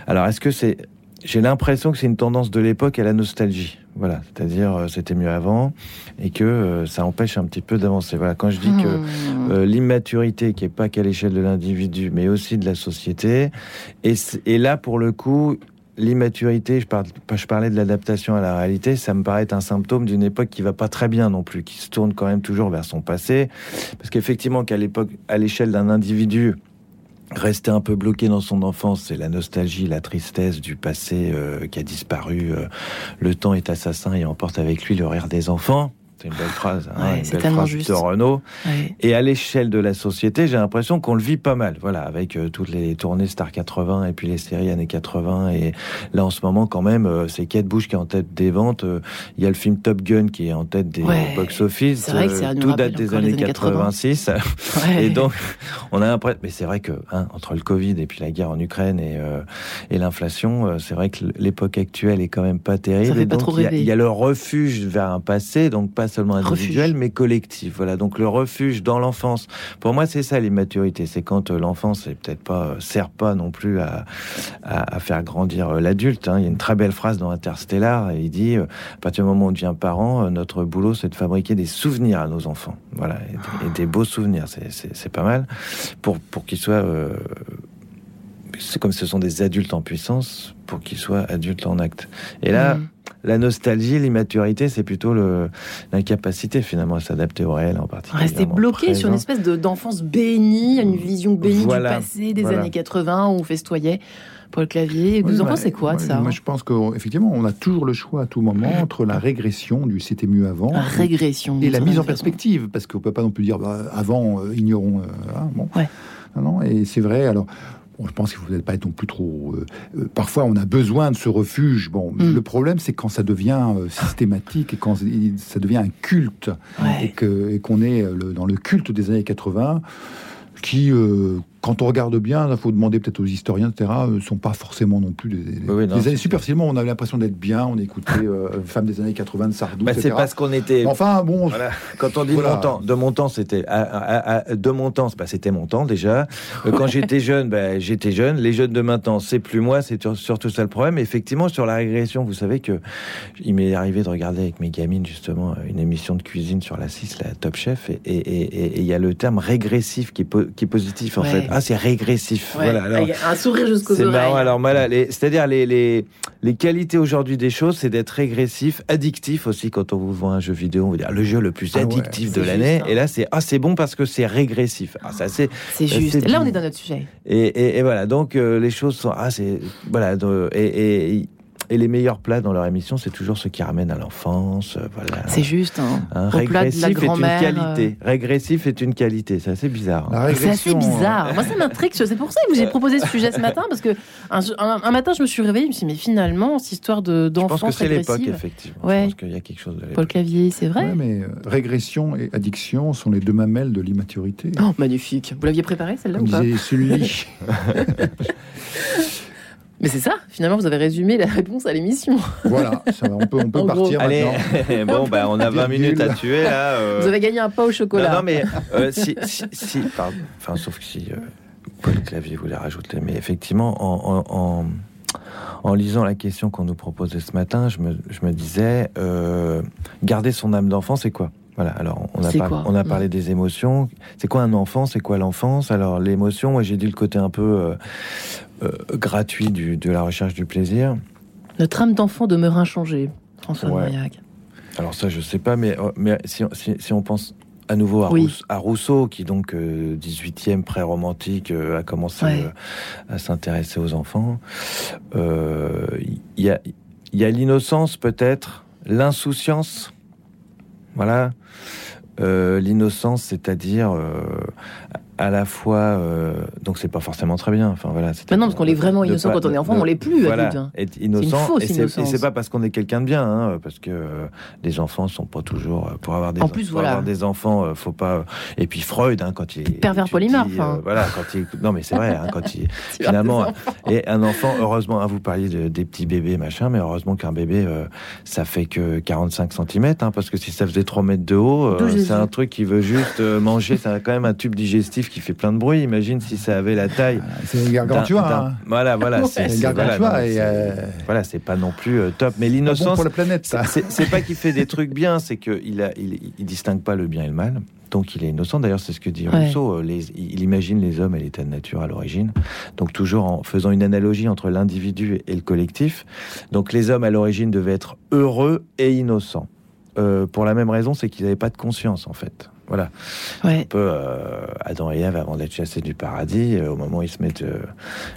alors, est-ce que c'est j'ai l'impression que c'est une tendance de l'époque à la nostalgie. Voilà, c'est-à-dire euh, c'était mieux avant et que euh, ça empêche un petit peu d'avancer. Voilà, quand je dis que hmm. euh, l'immaturité qui est pas qu'à l'échelle de l'individu, mais aussi de la société, et, et là pour le coup, l'immaturité, je, je, parlais de l'adaptation à la réalité, ça me paraît être un symptôme d'une époque qui va pas très bien non plus, qui se tourne quand même toujours vers son passé, parce qu'effectivement qu'à l'époque, à l'échelle d'un individu, Rester un peu bloqué dans son enfance, c'est la nostalgie, la tristesse du passé euh, qui a disparu. Euh, le temps est assassin et emporte avec lui le rire des enfants. C'est une belle phrase, hein, une belle phrase de Renault. Et à l'échelle de la société, j'ai l'impression qu'on le vit pas mal. Voilà, avec euh, toutes les tournées Star 80 et puis les séries années 80. Et là, en ce moment, quand même, euh, c'est Kate Bush qui est en tête des ventes. Euh, il y a le film Top Gun qui est en tête des box-office. Tout date des années, 86. et donc, on a l'impression... Mais c'est vrai que, hein, entre le Covid et puis la guerre en Ukraine et, et l'inflation, c'est vrai que l'époque actuelle est quand même pas terrible. et donc, il y, y, a le refuge vers un passé, donc pas seulement individuel, mais collectif. Voilà, donc le refuge dans l'enfance. Pour moi, c'est ça l'immaturité. C'est quand euh, l'enfance est peut-être pas euh, sert pas non plus à, à, faire grandir euh, l'adulte. Hein. Il y a une très belle phrase dans Interstellar. Et il dit à partir du moment où on devient parent, notre boulot c'est de fabriquer des souvenirs à nos enfants. Voilà, et, des beaux souvenirs. C'est pas mal pour pour qu'ils soient c'est comme ce sont des adultes en puissance pour qu'ils soient adultes en acte. Et là, mm la nostalgie, l'immaturité, c'est plutôt l'incapacité finalement à s'adapter au réel en particulier. Rester bloqué sur une espèce d'enfance bénie, une vision bénie du passé des années 80 où on festoyait. Paul Clavier, vous en pensez quoi de ça Moi, je pense qu'effectivement, on a toujours le choix à tout moment entre la régression du c'était mieux avant la régression et la mise en perspective, parce qu'on peut pas non plus dire bah, avant, euh, ignorons. Euh, hein, bon. Non, non, et c'est vrai. Alors, je pense qu'il faut pas être non plus trop. Euh, euh, parfois, on a besoin de ce refuge. Bon, mm. le problème, c'est quand ça devient euh, systématique et quand ça devient un culte et qu'on est dans le culte des années 80, qui quand on regarde bien, il faut demander peut-être aux historiens, etc., ne euh, sont pas forcément non plus des, années superficiellement. On avait l'impression d'être bien, on écoutait euh, Femmes des années 80 de Sardou. Bah, c'est parce qu'on était. Enfin, bon. Quand on dit mon temps, de mon temps, c'était. de mon temps, bah, c'était mon temps déjà. Euh, quand j'étais jeune, bah, j'étais jeune. Les jeunes de maintenant, c'est plus moi, c'est surtout ça le problème. effectivement, sur la régression, vous savez que il m'est arrivé de regarder avec mes gamines, justement, une émission de cuisine sur la 6, la Top Chef, et il y a le terme régressif qui est, qui est positif, en fait. Ah, c'est régressif. Voilà. Alors, un sourire jusqu'aux oreilles. Marrant. Alors voilà, c'est-à-dire les, les, les, qualités aujourd'hui des choses, c'est d'être régressif, addictif aussi. Quand on vous vend un jeu vidéo, on va dire le jeu le plus ah addictif de l'année. Hein. Et là, c'est ah c'est bon parce que c'est régressif. Ah, ça c'est. C'est juste. Là, on est dans notre sujet. Et, et, voilà, donc euh, les choses sont ah c'est voilà et, et et les meilleurs plats dans leur émission, c'est toujours ceux qui ramènent à l'enfance. Euh, voilà. C'est juste. Hein. Un régressif est une qualité. Euh. Régressif est une qualité. C'est assez bizarre. C'est assez bizarre. Moi, ça m'intrigue. C'est pour ça que j'ai proposé ce sujet ce matin parce que un, matin, je me suis réveillée. Je me suis dit, mais finalement, cette histoire de d'enfance. Je pense que c'est l'époque, effectivement. Ouais. Je pense qu'il y a quelque chose de Paul Clavier, c'est vrai. Ouais, mais euh, régression et addiction sont les deux mamelles de l'immaturité. Oh, magnifique. Vous l'aviez préparé celle-là ou pas celui Mais c'est ça, finalement, vous avez résumé la réponse à l'émission. Voilà, on peut, on peut partir Allez, bon, bah, on a 20 minutes à tuer là. Euh. Vous avez gagné un pain au chocolat. Non, mais euh, si, si, pardon, enfin, sauf que si euh, Paul Clavier voulait rajouter, mais effectivement, en, en, en lisant la question qu'on nous proposait ce matin, je me, je me disais, garder son âme d'enfant, c'est quoi? Voilà, alors on a, on a parlé des émotions. C'est quoi un enfant? C'est quoi l'enfance? Alors l'émotion, moi j'ai dit le côté un peu euh, gratuit du, de la recherche du plaisir. Notre âme d'enfant demeure inchangée, François ouais. Alors ça, je sais pas, mais, euh, mais si, si, on pense à nouveau à, Oui. Rous- à Rousseau, qui donc euh, 18e pré-romantique euh, a commencé Ouais. euh, à s'intéresser aux enfants. Euh, Il y a, y a l'innocence peut-être, l'insouciance, voilà. Euh, l'innocence, c'est-à-dire euh, à la fois, euh, donc c'est pas forcément très bien. Enfin voilà. Mais non, parce qu'on est vraiment innocent pas- quand on est enfant, de- on l'est plus voilà, adulte. hein. être innocent. fausse et c'est- et innocence. c'est pas parce qu'on est quelqu'un de bien, hein, parce que euh, les enfants sont pas toujours euh, pour avoir des En plus, pour voilà. avoir des enfants, euh, faut pas. Et puis Freud, hein, quand il Pervers polymorphe, hein. voilà, quand il non mais c'est vrai, quand il finalement et un enfant, heureusement, vous parliez de- des petits bébés machin, mais heureusement qu'un bébé ça fait que 45 cm, parce que si ça faisait 3 mètres de haut, c'est un truc qui veut juste manger, ça a quand même un tube digestif qui fait plein de bruit. Imagine si ça avait la taille. C'est gargantua. hein. Voilà, voilà, c'est voilà, gargantua euh, voilà, c'est pas non plus euh, top. Mais Pas bon l'innocence, pour la planète, ça. c'est pas qu'il fait des trucs bien, c'est qu'il a, il, il distingue pas le bien et le mal. Donc il est innocent. D'ailleurs, c'est ce que dit Ouais. Rousseau. euh, Les, il imagine les hommes et l'état de nature à l'origine. Donc toujours en faisant une analogie entre l'individu et le collectif. Donc les hommes à l'origine devaient être heureux et innocents. Euh, pour la même raison, c'est qu'ils n'avaient pas de conscience en fait. Voilà. Ouais. Un peu euh, Adam et Ève avant d'être chassés du paradis, euh, au moment où ils se mettent euh,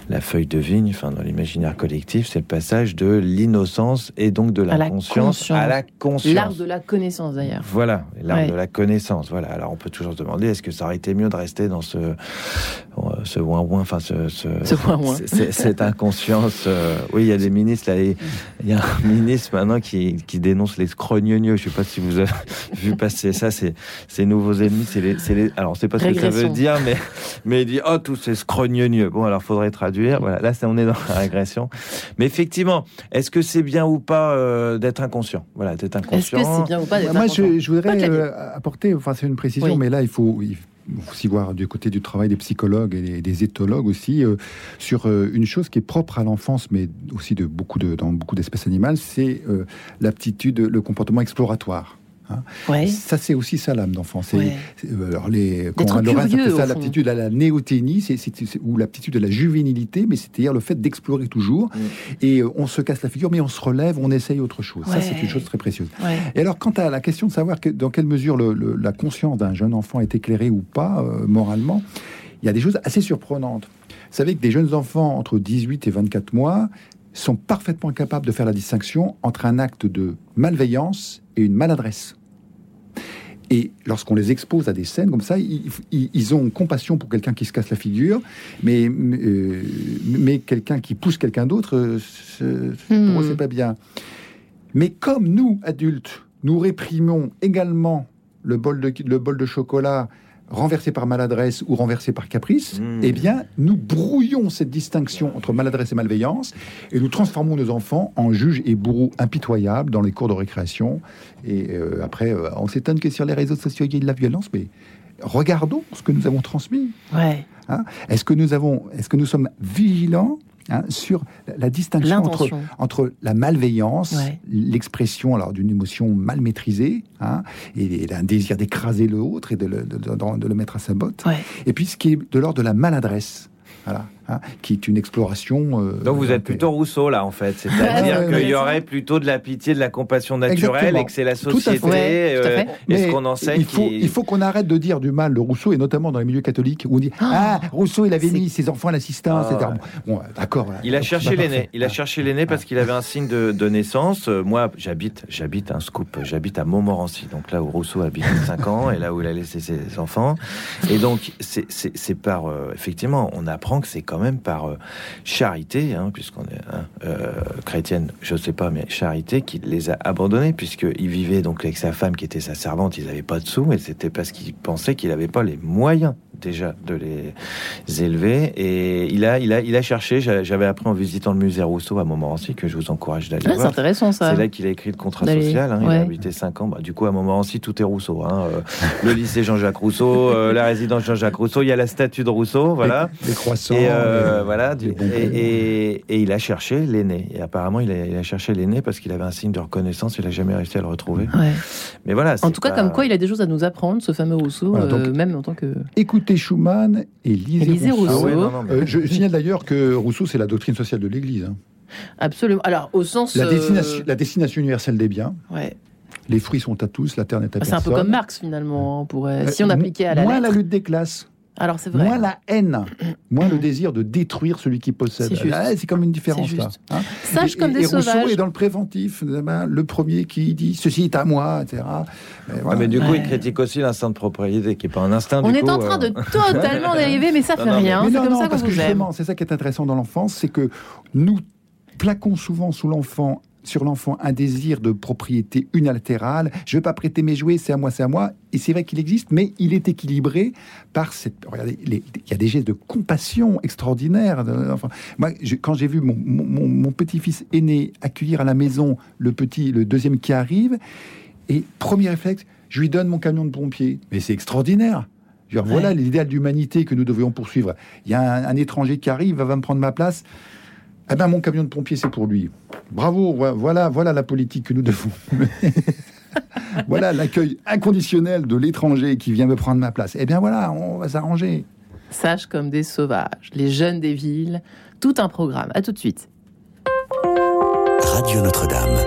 la feuille de vigne, enfin dans l'imaginaire collectif, c'est le passage de l'innocence et donc de la, À la conscience, conscience. à la conscience. L'art de la connaissance d'ailleurs. Voilà, l'art Ouais. de la connaissance. Voilà. Alors on peut toujours se demander est-ce que ça aurait été mieux de rester dans ce euh, ce ouin ouin, enfin ce, ce, Ce c'est- c'est- cette inconscience. euh, oui, il y a des ministres là, il y a un ministre maintenant qui, qui dénonce les scrognonieux. Je sais pas si vous avez vu passer ça. C'est ces nouveaux ennemis, c'est les, c'est les. Alors on sait pas ce que ça veut dire, mais mais il dit oh tous ces scrognonieux. Bon alors faudrait traduire. Voilà, là c'est- on est dans la régression. Mais effectivement, est-ce que c'est bien ou pas euh, d'être inconscient? Voilà, d'être Est-ce inconscient. que c'est bien ou pas d'être Moi, inconscient? je, je voudrais euh, apporter, enfin, c'est une précision, Oui. mais là, il faut, il faut aussi voir du côté du travail des psychologues et des, éthologues aussi euh, sur euh, une chose qui est propre à l'enfance, mais aussi de beaucoup de, dans beaucoup d'espèces animales, c'est euh, l'aptitude, le comportement exploratoire. Hein. Ouais. Ça, c'est aussi ça l'âme d'enfant. C'est, Ouais. euh, alors les au ça l'aptitude à la néoténie, c'est, ou l'aptitude à la juvénilité, mais c'est-à-dire le fait d'explorer toujours. Mm. Et euh, on se casse la figure, mais on se relève, on essaye autre chose. Ça, c'est une chose très précieuse. Et alors, quant à la question de savoir que, dans quelle mesure le- le- la conscience d'un jeune enfant est éclairée ou pas euh, moralement, il y a des choses assez surprenantes. Vous savez que des jeunes enfants entre 18 et 24 mois sont parfaitement capables de faire la distinction entre un acte de malveillance et une maladresse. Et lorsqu'on les expose à des scènes comme ça, ils, ont compassion pour quelqu'un qui se casse la figure, mais, mais, euh, mais quelqu'un qui pousse quelqu'un d'autre, euh, pour eux, Hmm. c'est pas bien. Mais comme nous, adultes, nous réprimons également le bol de, le bol de chocolat renversé par maladresse ou renversé par caprice, Mm. eh bien, nous brouillons cette distinction entre maladresse et malveillance et nous transformons nos enfants en juges et bourreaux impitoyables dans les cours de récréation. Et euh, après, euh, on s'étonne que sur les réseaux sociaux, il y ait de la violence, mais regardons ce que nous avons transmis. Ouais. Hein. Est-ce que nous avons, est-ce que nous sommes vigilants hein, sur la, distinction entre, entre la malveillance, Ouais. l'expression alors d'une émotion mal maîtrisée, hein, et, et un désir d'écraser l'autre et de le, de- de- de le mettre à sa botte, Ouais. et puis ce qui est de l'ordre de la maladresse, voilà, hein, qui est une exploration. euh, Donc vous êtes plutôt Rousseau là en fait, c'est-à-dire Ouais, qu'il y aurait plutôt de la pitié, de la compassion naturelle Exactement. et que c'est la Tout à fait. société Ouais, tout à euh, fait. et ce Mais qu'on enseigne il faut, qui... faut qu'on arrête de dire du mal de Rousseau, et notamment dans les milieux catholiques, où on dit Ah, Rousseau, il avait mis ses enfants à l'assistance, Ah, etc. ouais. Bon, d'accord. voilà. Il a cherché l'aîné. Il a cherché l'aîné parce qu'il avait un signe de, de naissance. Euh, moi, j'habite, j'habite un scoop. J'habite à Montmorency, donc là où Rousseau habite 5 ans et là où il a laissé ses enfants. Et donc, c'est, par euh, effectivement, on apprend que c'est quand même par euh, charité, hein, puisqu'on est hein, euh, chrétienne, je sais pas, mais charité, qu'il les a abandonnés puisqu'il vivait donc avec sa femme qui était sa servante. Ils n'avaient pas de sous et c'était parce qu'il pensait qu'il n'avait pas les moyens déjà de les élever. Et il a, il a, il a cherché. J'a- J'avais appris en visitant le musée Rousseau à Montmorency que je vous encourage d'aller Ah, c'est voir. intéressant ça. C'est là qu'il a écrit le contrat social. hein. Il a habité 5 ans. Bah, du coup, à Montmorency, tout est Rousseau. hein. Euh, le lycée Jean-Jacques Rousseau, euh, la résidence Jean-Jacques Rousseau. Il y a la statue de Rousseau. Voilà. Les, les croissants. Et euh, les- voilà, du- et, et- et il a cherché l'aîné. Et apparemment, il a, il a cherché l'aîné parce qu'il avait un signe de reconnaissance. Il a jamais réussi à le retrouver. Ouais. Mais voilà. En tout cas, pas- comme quoi, il a des choses à nous apprendre, ce fameux Rousseau, Voilà, euh, même en tant que. Écoutez Schumann et lisez, Et lisez Rousseau. Ah ouais, Rousseau. non, non, mais- Euh, je signale d'ailleurs que Rousseau, c'est la doctrine sociale de l'Église. hein. Absolument. Alors, au sens. La, euh, destination, la destination universelle des biens. Ouais. Les fruits sont à tous, la terre n'est à personne. C'est un peu comme Marx finalement. On pourrait, si on appliquait à la Moins lettre. la lutte des classes. Alors c'est vrai. Moins la haine, moins le désir de détruire celui qui possède. C'est. Ah, comme une différence là. hein. Sage Et- comme et des Rousseau sauvages. est dans le préventif, le premier qui dit ceci est à moi, etc. Voilà. mais du coup, il critique aussi l'instinct de propriété, qui n'est pas un instinct. On du est coup, en train euh, de totalement dériver, mais ça Non, fait non, rien. Mais C'est non, comme non, ça qu'on parce que vous aime. c'est ça qui est intéressant dans l'enfance, c'est que nous plaquons souvent sous l'enfant, sur l'enfant, un désir de propriété unilatérale. Je ne veux pas prêter mes jouets, c'est à moi, c'est à moi. Et c'est vrai qu'il existe, mais il est équilibré par cette. Regardez, les- il y a des gestes de compassion extraordinaires. Enfin, moi, je- quand j'ai vu mon, mon- mon- mon petit-fils aîné accueillir à la maison le petit, le deuxième qui arrive, et premier réflexe, je lui donne mon camion de pompier. Mais c'est extraordinaire. Dire, Voilà l'idéal d'humanité que nous devrions poursuivre. Il y a un, un étranger qui arrive, va me prendre ma place. Eh ben, mon camion de pompier, c'est pour lui. Bravo, vo- voilà, voilà la politique que nous devons. voilà l'accueil inconditionnel de l'étranger qui vient me prendre ma place. Eh bien voilà, on va s'arranger. Sages comme des sauvages, les jeunes des villes, tout un programme. À tout de suite. Radio Notre-Dame.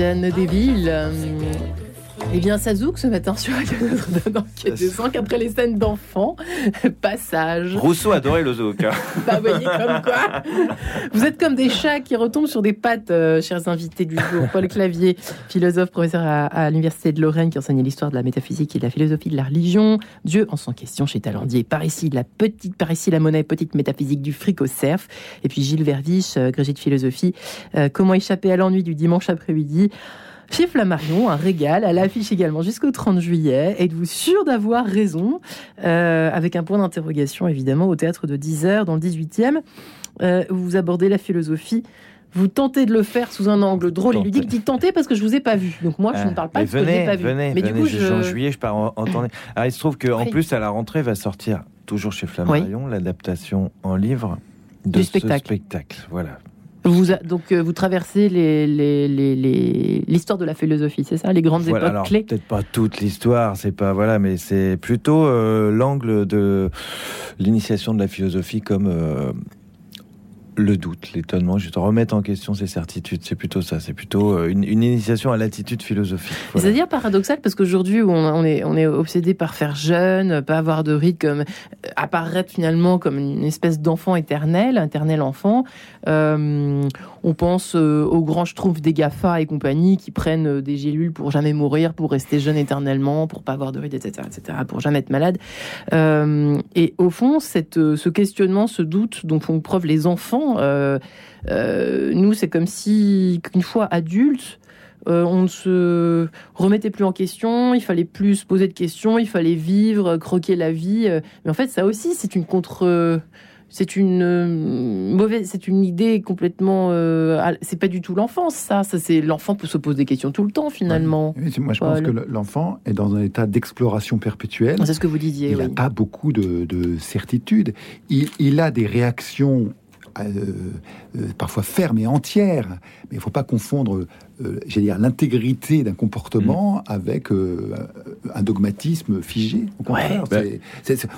Jeunes des villes. Eh bien, ça zouk ce matin sur Radio Notre-Dame qu'après les scènes d'enfants, passage. Rousseau adorait le zouk. hein. Bah, voyez comme quoi. Vous êtes comme des chats qui retombent sur des pattes, euh, chers invités du jour. Paul Clavier, philosophe, professeur à, à l'Université de Lorraine, qui enseigne l'histoire de la métaphysique et de la philosophie de la religion. Dieu en sans question chez Talandier. Par ici, la petite, par ici, la monnaie, petite métaphysique du fric au cerf. Et puis Gilles Verviche, euh, agrégé de philosophie. Euh, comment échapper à l'ennui du dimanche après-midi? Chez Flammarion, un régal, à l'affiche également jusqu'au 30 juillet. Êtes-vous sûr d'avoir raison? Euh, Avec un point d'interrogation évidemment au théâtre de 10h dans le 18e. Euh, vous abordez la philosophie vous tentez de le faire sous un angle drôle et ludique. Dites tenter parce que je vous ai pas vu. Donc moi, je ne parle pas de ce que je venez, n'ai pas vu. venez, Mais venez, du coup, je- en juillet, je pars en, en tournée. Alors, il se trouve qu'en Oui. plus, à la rentrée, va sortir, toujours chez Flammarion, l'adaptation en livre de Du ce spectacle. spectacle. Voilà. Vous a- donc euh, vous traversez l'histoire de la philosophie, c'est ça, les grandes Voilà, époques alors clés. peut-être pas toute l'histoire, c'est pas voilà, mais c'est plutôt euh, l'angle de l'initiation de la philosophie comme euh, le doute, l'étonnement, juste remettre en question ses certitudes. C'est plutôt ça, c'est plutôt euh, une, une initiation à l'attitude philosophique. Voilà. C'est-à-dire paradoxal parce qu'aujourd'hui on, on est, on est obsédé par faire jeune, pas avoir de rite, comme euh, apparaître finalement comme une espèce d'enfant éternel, éternel enfant. Euh, on pense euh, aux grands schtroumpfs des Gafa et compagnie qui prennent euh, des gélules pour jamais mourir, pour rester jeune éternellement, pour pas avoir de ride, etc., etc., pour jamais être malade. Euh, et au fond, ce questionnement, ce doute dont font preuve les enfants, nous, c'est comme si, qu'une fois adultes, on ne se remettait plus en question, il fallait plus se poser de questions, il fallait vivre, croquer la vie. Mais en fait, ça aussi, c'est une contre. C'est une euh, mauvaise, c'est une idée complètement. euh, c'est pas du tout l'enfance, ça. Ça, c'est l'enfant peut se poser des questions tout le temps, finalement. Oui, moi, je pense que le- l'enfant est dans un état d'exploration perpétuelle. C'est ce que vous disiez. Il n'a oui. pas beaucoup de, de certitude. Il, il a des réactions parfois fermes et entières, mais il ne faut pas confondre, euh, j'allais dire, l'intégrité d'un comportement avec euh, un dogmatisme figé. Au contraire, Ouais.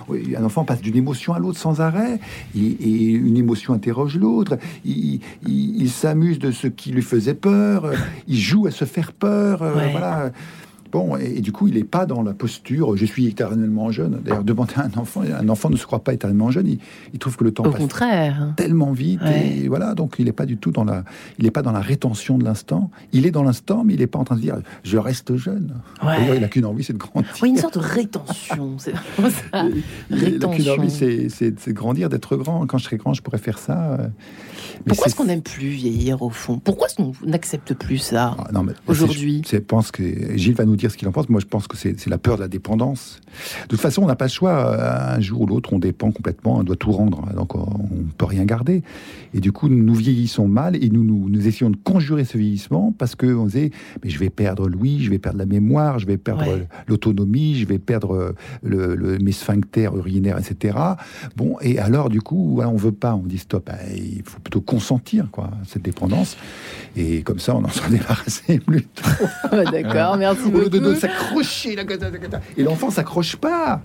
oui, un enfant passe d'une émotion à l'autre sans arrêt, et, et une émotion interroge l'autre. Il, il- il s'amuse de ce qui lui faisait peur. euh, Il joue à se faire peur. euh, Ouais. Voilà. Bon, et, et du coup, il n'est pas dans la posture je suis éternellement jeune. D'ailleurs, demander à un enfant, un enfant ne se croit pas éternellement jeune. Il, il trouve que le temps Au passe contraire. tellement vite. Ouais. Et voilà, donc il n'est pas du tout dans la, il n'est pas dans la rétention de l'instant. Il est dans l'instant, mais il n'est pas en train de dire je reste jeune. Ouais. D'ailleurs, il n'a qu'une envie, c'est de grandir. Oui, une sorte de rétention. C'est vraiment ça. Il n'a qu'une envie, c'est de grandir, d'être grand. Quand je serai grand, je pourrais faire ça. Pourquoi est-ce qu'on n'aime plus vieillir au fond? Pourquoi est-ce qu'on n'accepte plus ça Ah, aujourd'hui? Je pense que Gilles va nous dire ce qu'il en pense. Moi, je pense que c'est la peur de la dépendance. De toute façon, on n'a pas le choix. Un jour ou l'autre, on dépend complètement. On doit tout rendre. Donc, on ne peut rien garder. Et du coup, nous vieillissons mal et nous, nous, nous essayons de conjurer ce vieillissement parce que on disait, mais je vais perdre l'ouïe, je vais perdre la mémoire, je vais perdre Ouais. l'autonomie, je vais perdre le, le- mes sphincters urinaires, etc. Bon, et alors, du coup, on veut pas. On dit stop. Ah, Il faut plutôt consentir, quoi, cette dépendance. Et comme ça, on en s'en débarrasser plus tôt. Ouais, D'accord, merci Au lieu de, de beaucoup. s'accrocher. Et l'enfant s'accroche pas.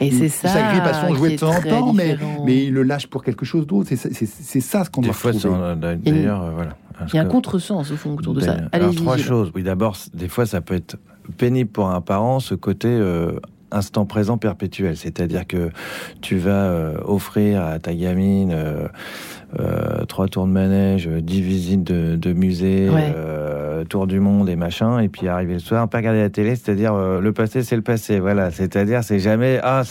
Et c'est il ça s'agrippe à son jouet de temps en temps, mais, mais il le lâche pour quelque chose d'autre. C'est ça- C'est c'est ça ce qu'on Des doit fois, d'ailleurs, euh, voilà. Il y a un contresens au fond autour de ça. Alors, trois choses. Oui, d'abord, des fois, ça peut être pénible pour un parent, ce côté euh, instant présent perpétuel. C'est-à-dire que tu vas euh, offrir à ta gamine euh, euh, trois tours de manège, euh, dix visites de, de musées, Ouais. euh, tour du monde et machin, et puis arriver le soir, pas regarder la télé, c'est-à-dire euh, le passé, c'est le passé. Voilà. C'est-à-dire, c'est jamais, ah,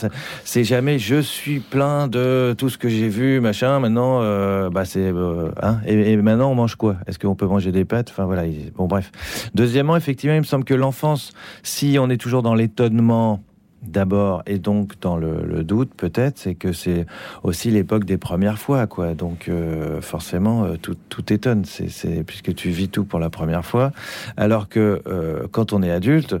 c'est jamais, je suis plein de tout ce que j'ai vu, machin. Maintenant, euh, bah c'est, euh, hein, et, et maintenant on mange quoi? Est-ce qu'on peut manger des pâtes? Enfin voilà. il- Bon bref. Deuxièmement, effectivement, il me semble que l'enfance, si on est toujours dans l'étonnement d'abord et donc dans le, doute peut-être c'est que c'est aussi l'époque des premières fois quoi. Donc euh, forcément euh, tout, tout étonne. C'est, c'est puisque tu vis tout pour la première fois. Alors que euh, quand on est adulte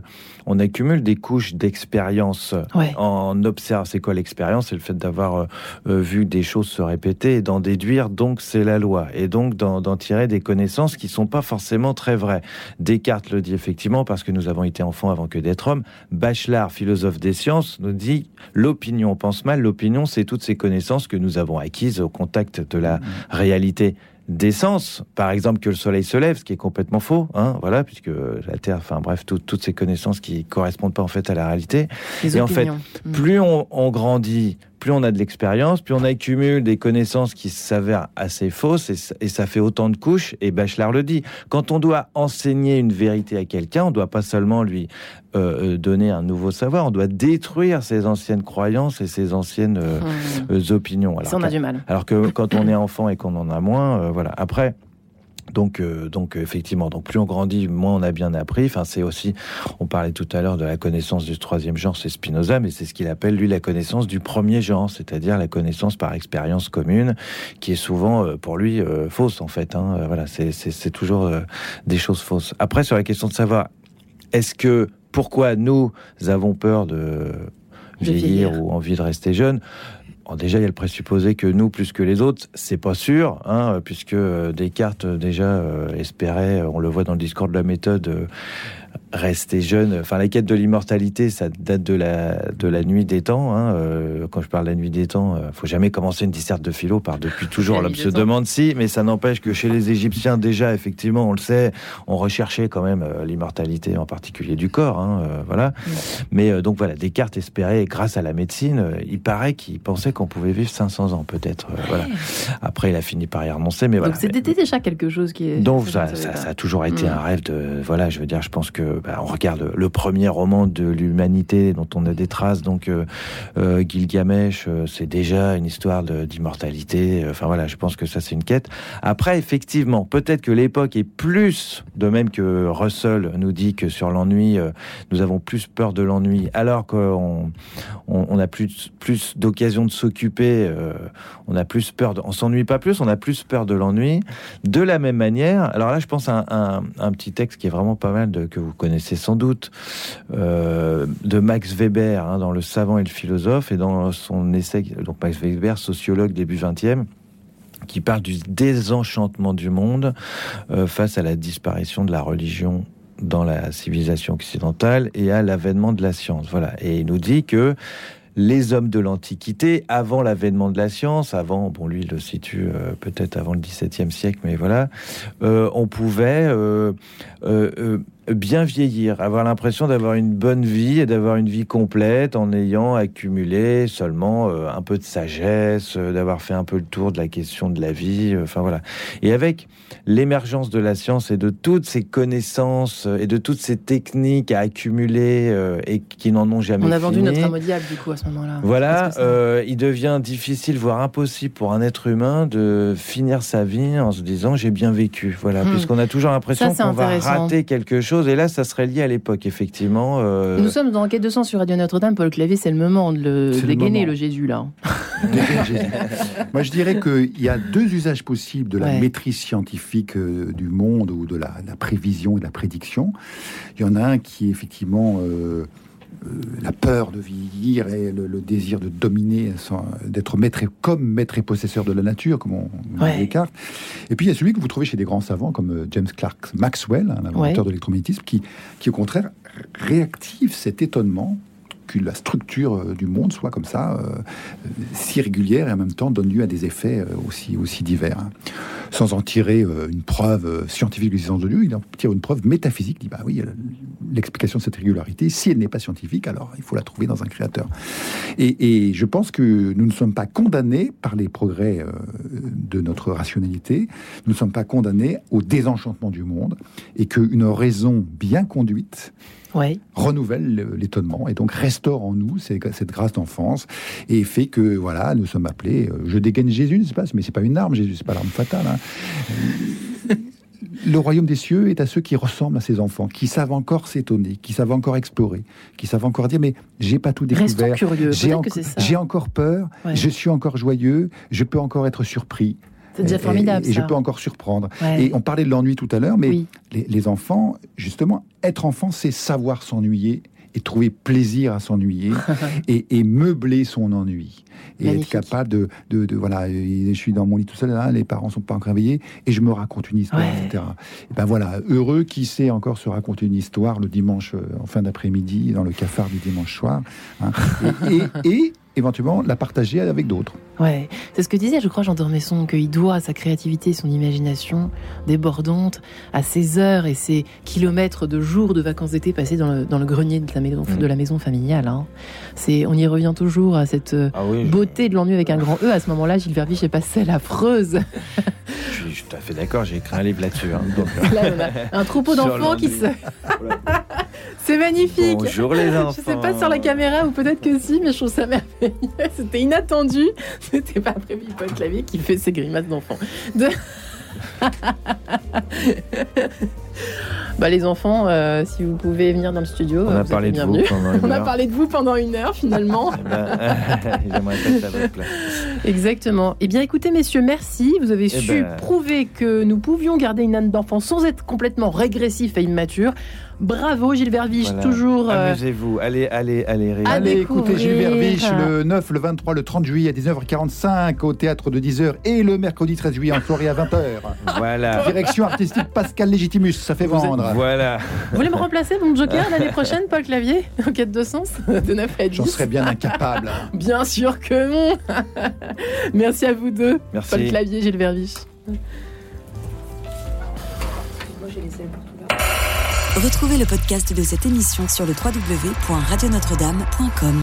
on accumule des couches d'expérience. Ouais. en observe c'est quoi l'expérience c'est le fait d'avoir euh, euh, vu des choses se répéter et d'en déduire donc c'est la loi. Et donc d'en, tirer des connaissances qui sont pas forcément très vraies. Descartes le dit effectivement parce que nous avons été enfants avant que d'être hommes. Bachelard, philosophe des sciences, nous dit l'opinion pense mal. L'opinion, c'est toutes ces connaissances que nous avons acquises au contact de la réalité des sens. Par exemple, que le soleil se lève, ce qui est complètement faux, hein, voilà, puisque la Terre, enfin bref, tout- toutes ces connaissances qui correspondent pas en fait à la réalité. Les Et en fait. Mm. plus on, on grandit, plus on a de l'expérience, plus on accumule des connaissances qui s'avèrent assez fausses, et, ça- et ça fait autant de couches. Et Bachelard le dit. Quand on doit enseigner une vérité à quelqu'un, on doit pas seulement lui euh, euh, donner un nouveau savoir, on doit détruire ses anciennes croyances et ses anciennes euh, Mm. euh, opinions. Ça, on a du mal. alors que quand on est enfant et qu'on en a moins, euh, voilà. Après. Donc, euh, donc effectivement, donc plus on grandit, moins on a bien appris. Enfin, c'est aussi, on parlait tout à l'heure de la connaissance du troisième genre, c'est Spinoza, mais c'est ce qu'il appelle lui la connaissance du premier genre, c'est-à-dire la connaissance par expérience commune, qui est souvent euh, pour lui euh, fausse en fait. Hein. Voilà, c'est- toujours des choses fausses. Après, sur la question de savoir, est-ce que pourquoi nous avons peur de vieillir, vieillir. ou envie de rester jeune Bon, déjà, il y a le présupposé que nous, plus que les autres, c'est pas sûr, hein, puisque euh, Descartes euh, déjà euh, espérait, on le voit dans le discours de la méthode, rester jeune. Enfin, la quête de l'immortalité, ça date de la de la nuit des temps. Hein, euh, quand je parle de la nuit des temps, euh, faut jamais commencer une disserte de philo par depuis toujours. L'homme se demande si, mais ça n'empêche que chez les Égyptiens déjà, effectivement, on le sait, on recherchait quand même euh, l'immortalité, en particulier du corps. Hein, euh, voilà. Mais donc voilà, Descartes espérait, grâce à la médecine, il paraît qu'il pensait qu'on pouvait vivre 500 ans peut-être. voilà. Après, il a fini par y renoncer, mais voilà. Donc c'était déjà quelque chose qui est. Donc ça, ça a toujours été Mm. un rêve de voilà je veux dire je pense que bah, on regarde le premier roman de l'humanité dont on a des traces. Donc euh, euh, Gilgamesh euh, c'est déjà une histoire d'immortalité. Enfin voilà je pense que ça c'est une quête. Après effectivement peut-être que l'époque est plus de même que Russell nous dit que sur l'ennui nous avons plus peur de l'ennui. Alors qu'on on, a plus plus d'occasions de s'occuper on a plus peur de, on s'ennuie pas plus on a plus peur de l'ennui. De la même manière, alors là, je pense à un petit texte qui est vraiment pas mal, de, que vous connaissez sans doute, euh, de Max Weber, hein, dans Le savant et le philosophe, et dans son essai, donc Max Weber, sociologue début 20e, qui parle du désenchantement du monde euh, face à la disparition de la religion dans la civilisation occidentale et à l'avènement de la science. Voilà. Et il nous dit que les hommes de l'Antiquité, avant l'avènement de la science, avant, bon, lui, il le situe euh, peut-être avant le XVIIe siècle, mais voilà, on pouvait bien vieillir, avoir l'impression d'avoir une bonne vie et d'avoir une vie complète en ayant accumulé seulement euh, un peu de sagesse, euh, d'avoir fait un peu le tour de la question de la vie, euh, enfin voilà. Et avec l'émergence de la science et de toutes ces connaissances et de toutes ces techniques à accumuler et qui n'en ont jamais On a vendu fini, notre âme au diable du coup à ce moment-là. voilà, ça- euh, il devient difficile, voire impossible pour un être humain de finir sa vie en se disant j'ai bien vécu. Voilà, Hmm. puisqu'on a toujours l'impression qu'on va rater quelque chose. Et là, ça serait lié à l'époque, effectivement. euh, Nous sommes dans Enquête de sang sur Radio Notre-Dame. Paul Clavier, c'est le moment de le dégainer, le Jésus, là. Moi, je dirais qu'il y a deux usages possibles de la Ouais. maîtrise scientifique euh, du monde ou de la, la prévision et de la prédiction. Il y en a un qui est effectivement euh, la peur de vieillir et le, le désir de dominer, d'être maître et, comme maître et possesseur de la nature, comme on, on Ouais. Descartes. Et puis il y a celui que vous trouvez chez des grands savants comme euh, James Clerk Maxwell, un inventeur Ouais. de l'électromagnétisme, qui, qui au contraire réactive cet étonnement que la structure euh, du monde soit comme ça, euh, si régulière et en même temps donne lieu à des effets euh, aussi, aussi divers. hein. Sans en tirer une preuve scientifique de l'existence de Dieu, il en tire une preuve métaphysique. Il dit, bah oui, l'explication de cette régularité, si elle n'est pas scientifique, alors il faut la trouver dans un créateur. Et, je pense que nous ne sommes pas condamnés par les progrès de notre rationalité, nous ne sommes pas condamnés au désenchantement du monde, et qu'une raison bien conduite Ouais. renouvelle le- l'étonnement et donc restaure en nous cette grâce d'enfance et fait que voilà nous sommes appelés euh, je dégaine Jésus n'est-ce pas? Mais c'est pas une arme Jésus c'est pas l'arme fatale hein. le royaume des cieux est à ceux qui ressemblent à ces enfants qui savent encore s'étonner qui savent encore explorer qui savent encore dire mais j'ai pas tout découvert curieux. j'ai c'est encore peur Ouais. je suis encore joyeux je peux encore être surpris C'est déjà formidable, et, et je peux encore surprendre Ouais. et on parlait de l'ennui tout à l'heure mais Oui. les, les enfants, justement, être enfant, c'est savoir s'ennuyer et trouver plaisir à s'ennuyer et, et meubler son ennui. Et Magnifique. être capable de, de, de- voilà, je suis dans mon lit tout seul, là, les parents sont pas encore réveillés et je me raconte une histoire, Ouais. etc. Et ben voilà, heureux qui sait encore se raconter une histoire le dimanche euh, en fin d'après-midi dans le cafard du dimanche soir, hein, et, et- et éventuellement la partager avec d'autres. Ouais, c'est ce que disait, je crois, Jean Dormesson, qu'il doit sa créativité, son imagination débordante à ses heures et ses kilomètres de jours de vacances d'été passés dans le, dans le grenier de la maison, de la maison familiale. hein. C'est, on y revient toujours à cette euh, Ah oui, je- beauté de l'ennui avec un grand E. À ce moment-là, Gilles Verviche est pas celle affreuse. je, suis, tout à fait d'accord. J'ai écrit un livre là-dessus. hein, donc, euh, Là, on a un troupeau d'enfants qui se. c'est magnifique. Bonjour les enfants. Je sais pas sur la caméra ou peut-être que si, mais je trouve ça merveilleux. C'était inattendu. C'était pas prévu Paul Clavier qui fait ses grimaces d'enfant. De... Bah, les enfants, euh, si vous pouvez venir dans le studio, On euh, a vous parlé êtes de vous bienvenus. pendant une On a heure. parlé de vous pendant une heure finalement. Eh ben, J'aimerais être à votre place. Exactement. Eh bien, écoutez, messieurs, merci. Vous avez Eh su ben. prouver que nous pouvions garder une âme d'enfant sans être complètement régressif et immature. Bravo, Gilles Verviche, Voilà. toujours. euh, Amusez-vous, allez, allez, allez rire. Allez écouter Gilles découvrir. Verviche le 9, le 23, le 30 juillet à 19h45 au théâtre de 10h et le mercredi 13 juillet en soirée à 20h. Voilà. Direction artistique Pascal Légitimus, ça fait êtes- vendre. Voilà. Vous voulez me remplacer, mon Joker, l'année prochaine, Paul Clavier, en quête de sens, de 9 à 10 J'en serais bien incapable. Bien sûr que non Merci à vous deux, Merci. Paul Clavier, Gilles Verviche. Retrouvez le podcast de cette émission sur le www.radionotre-dame.com.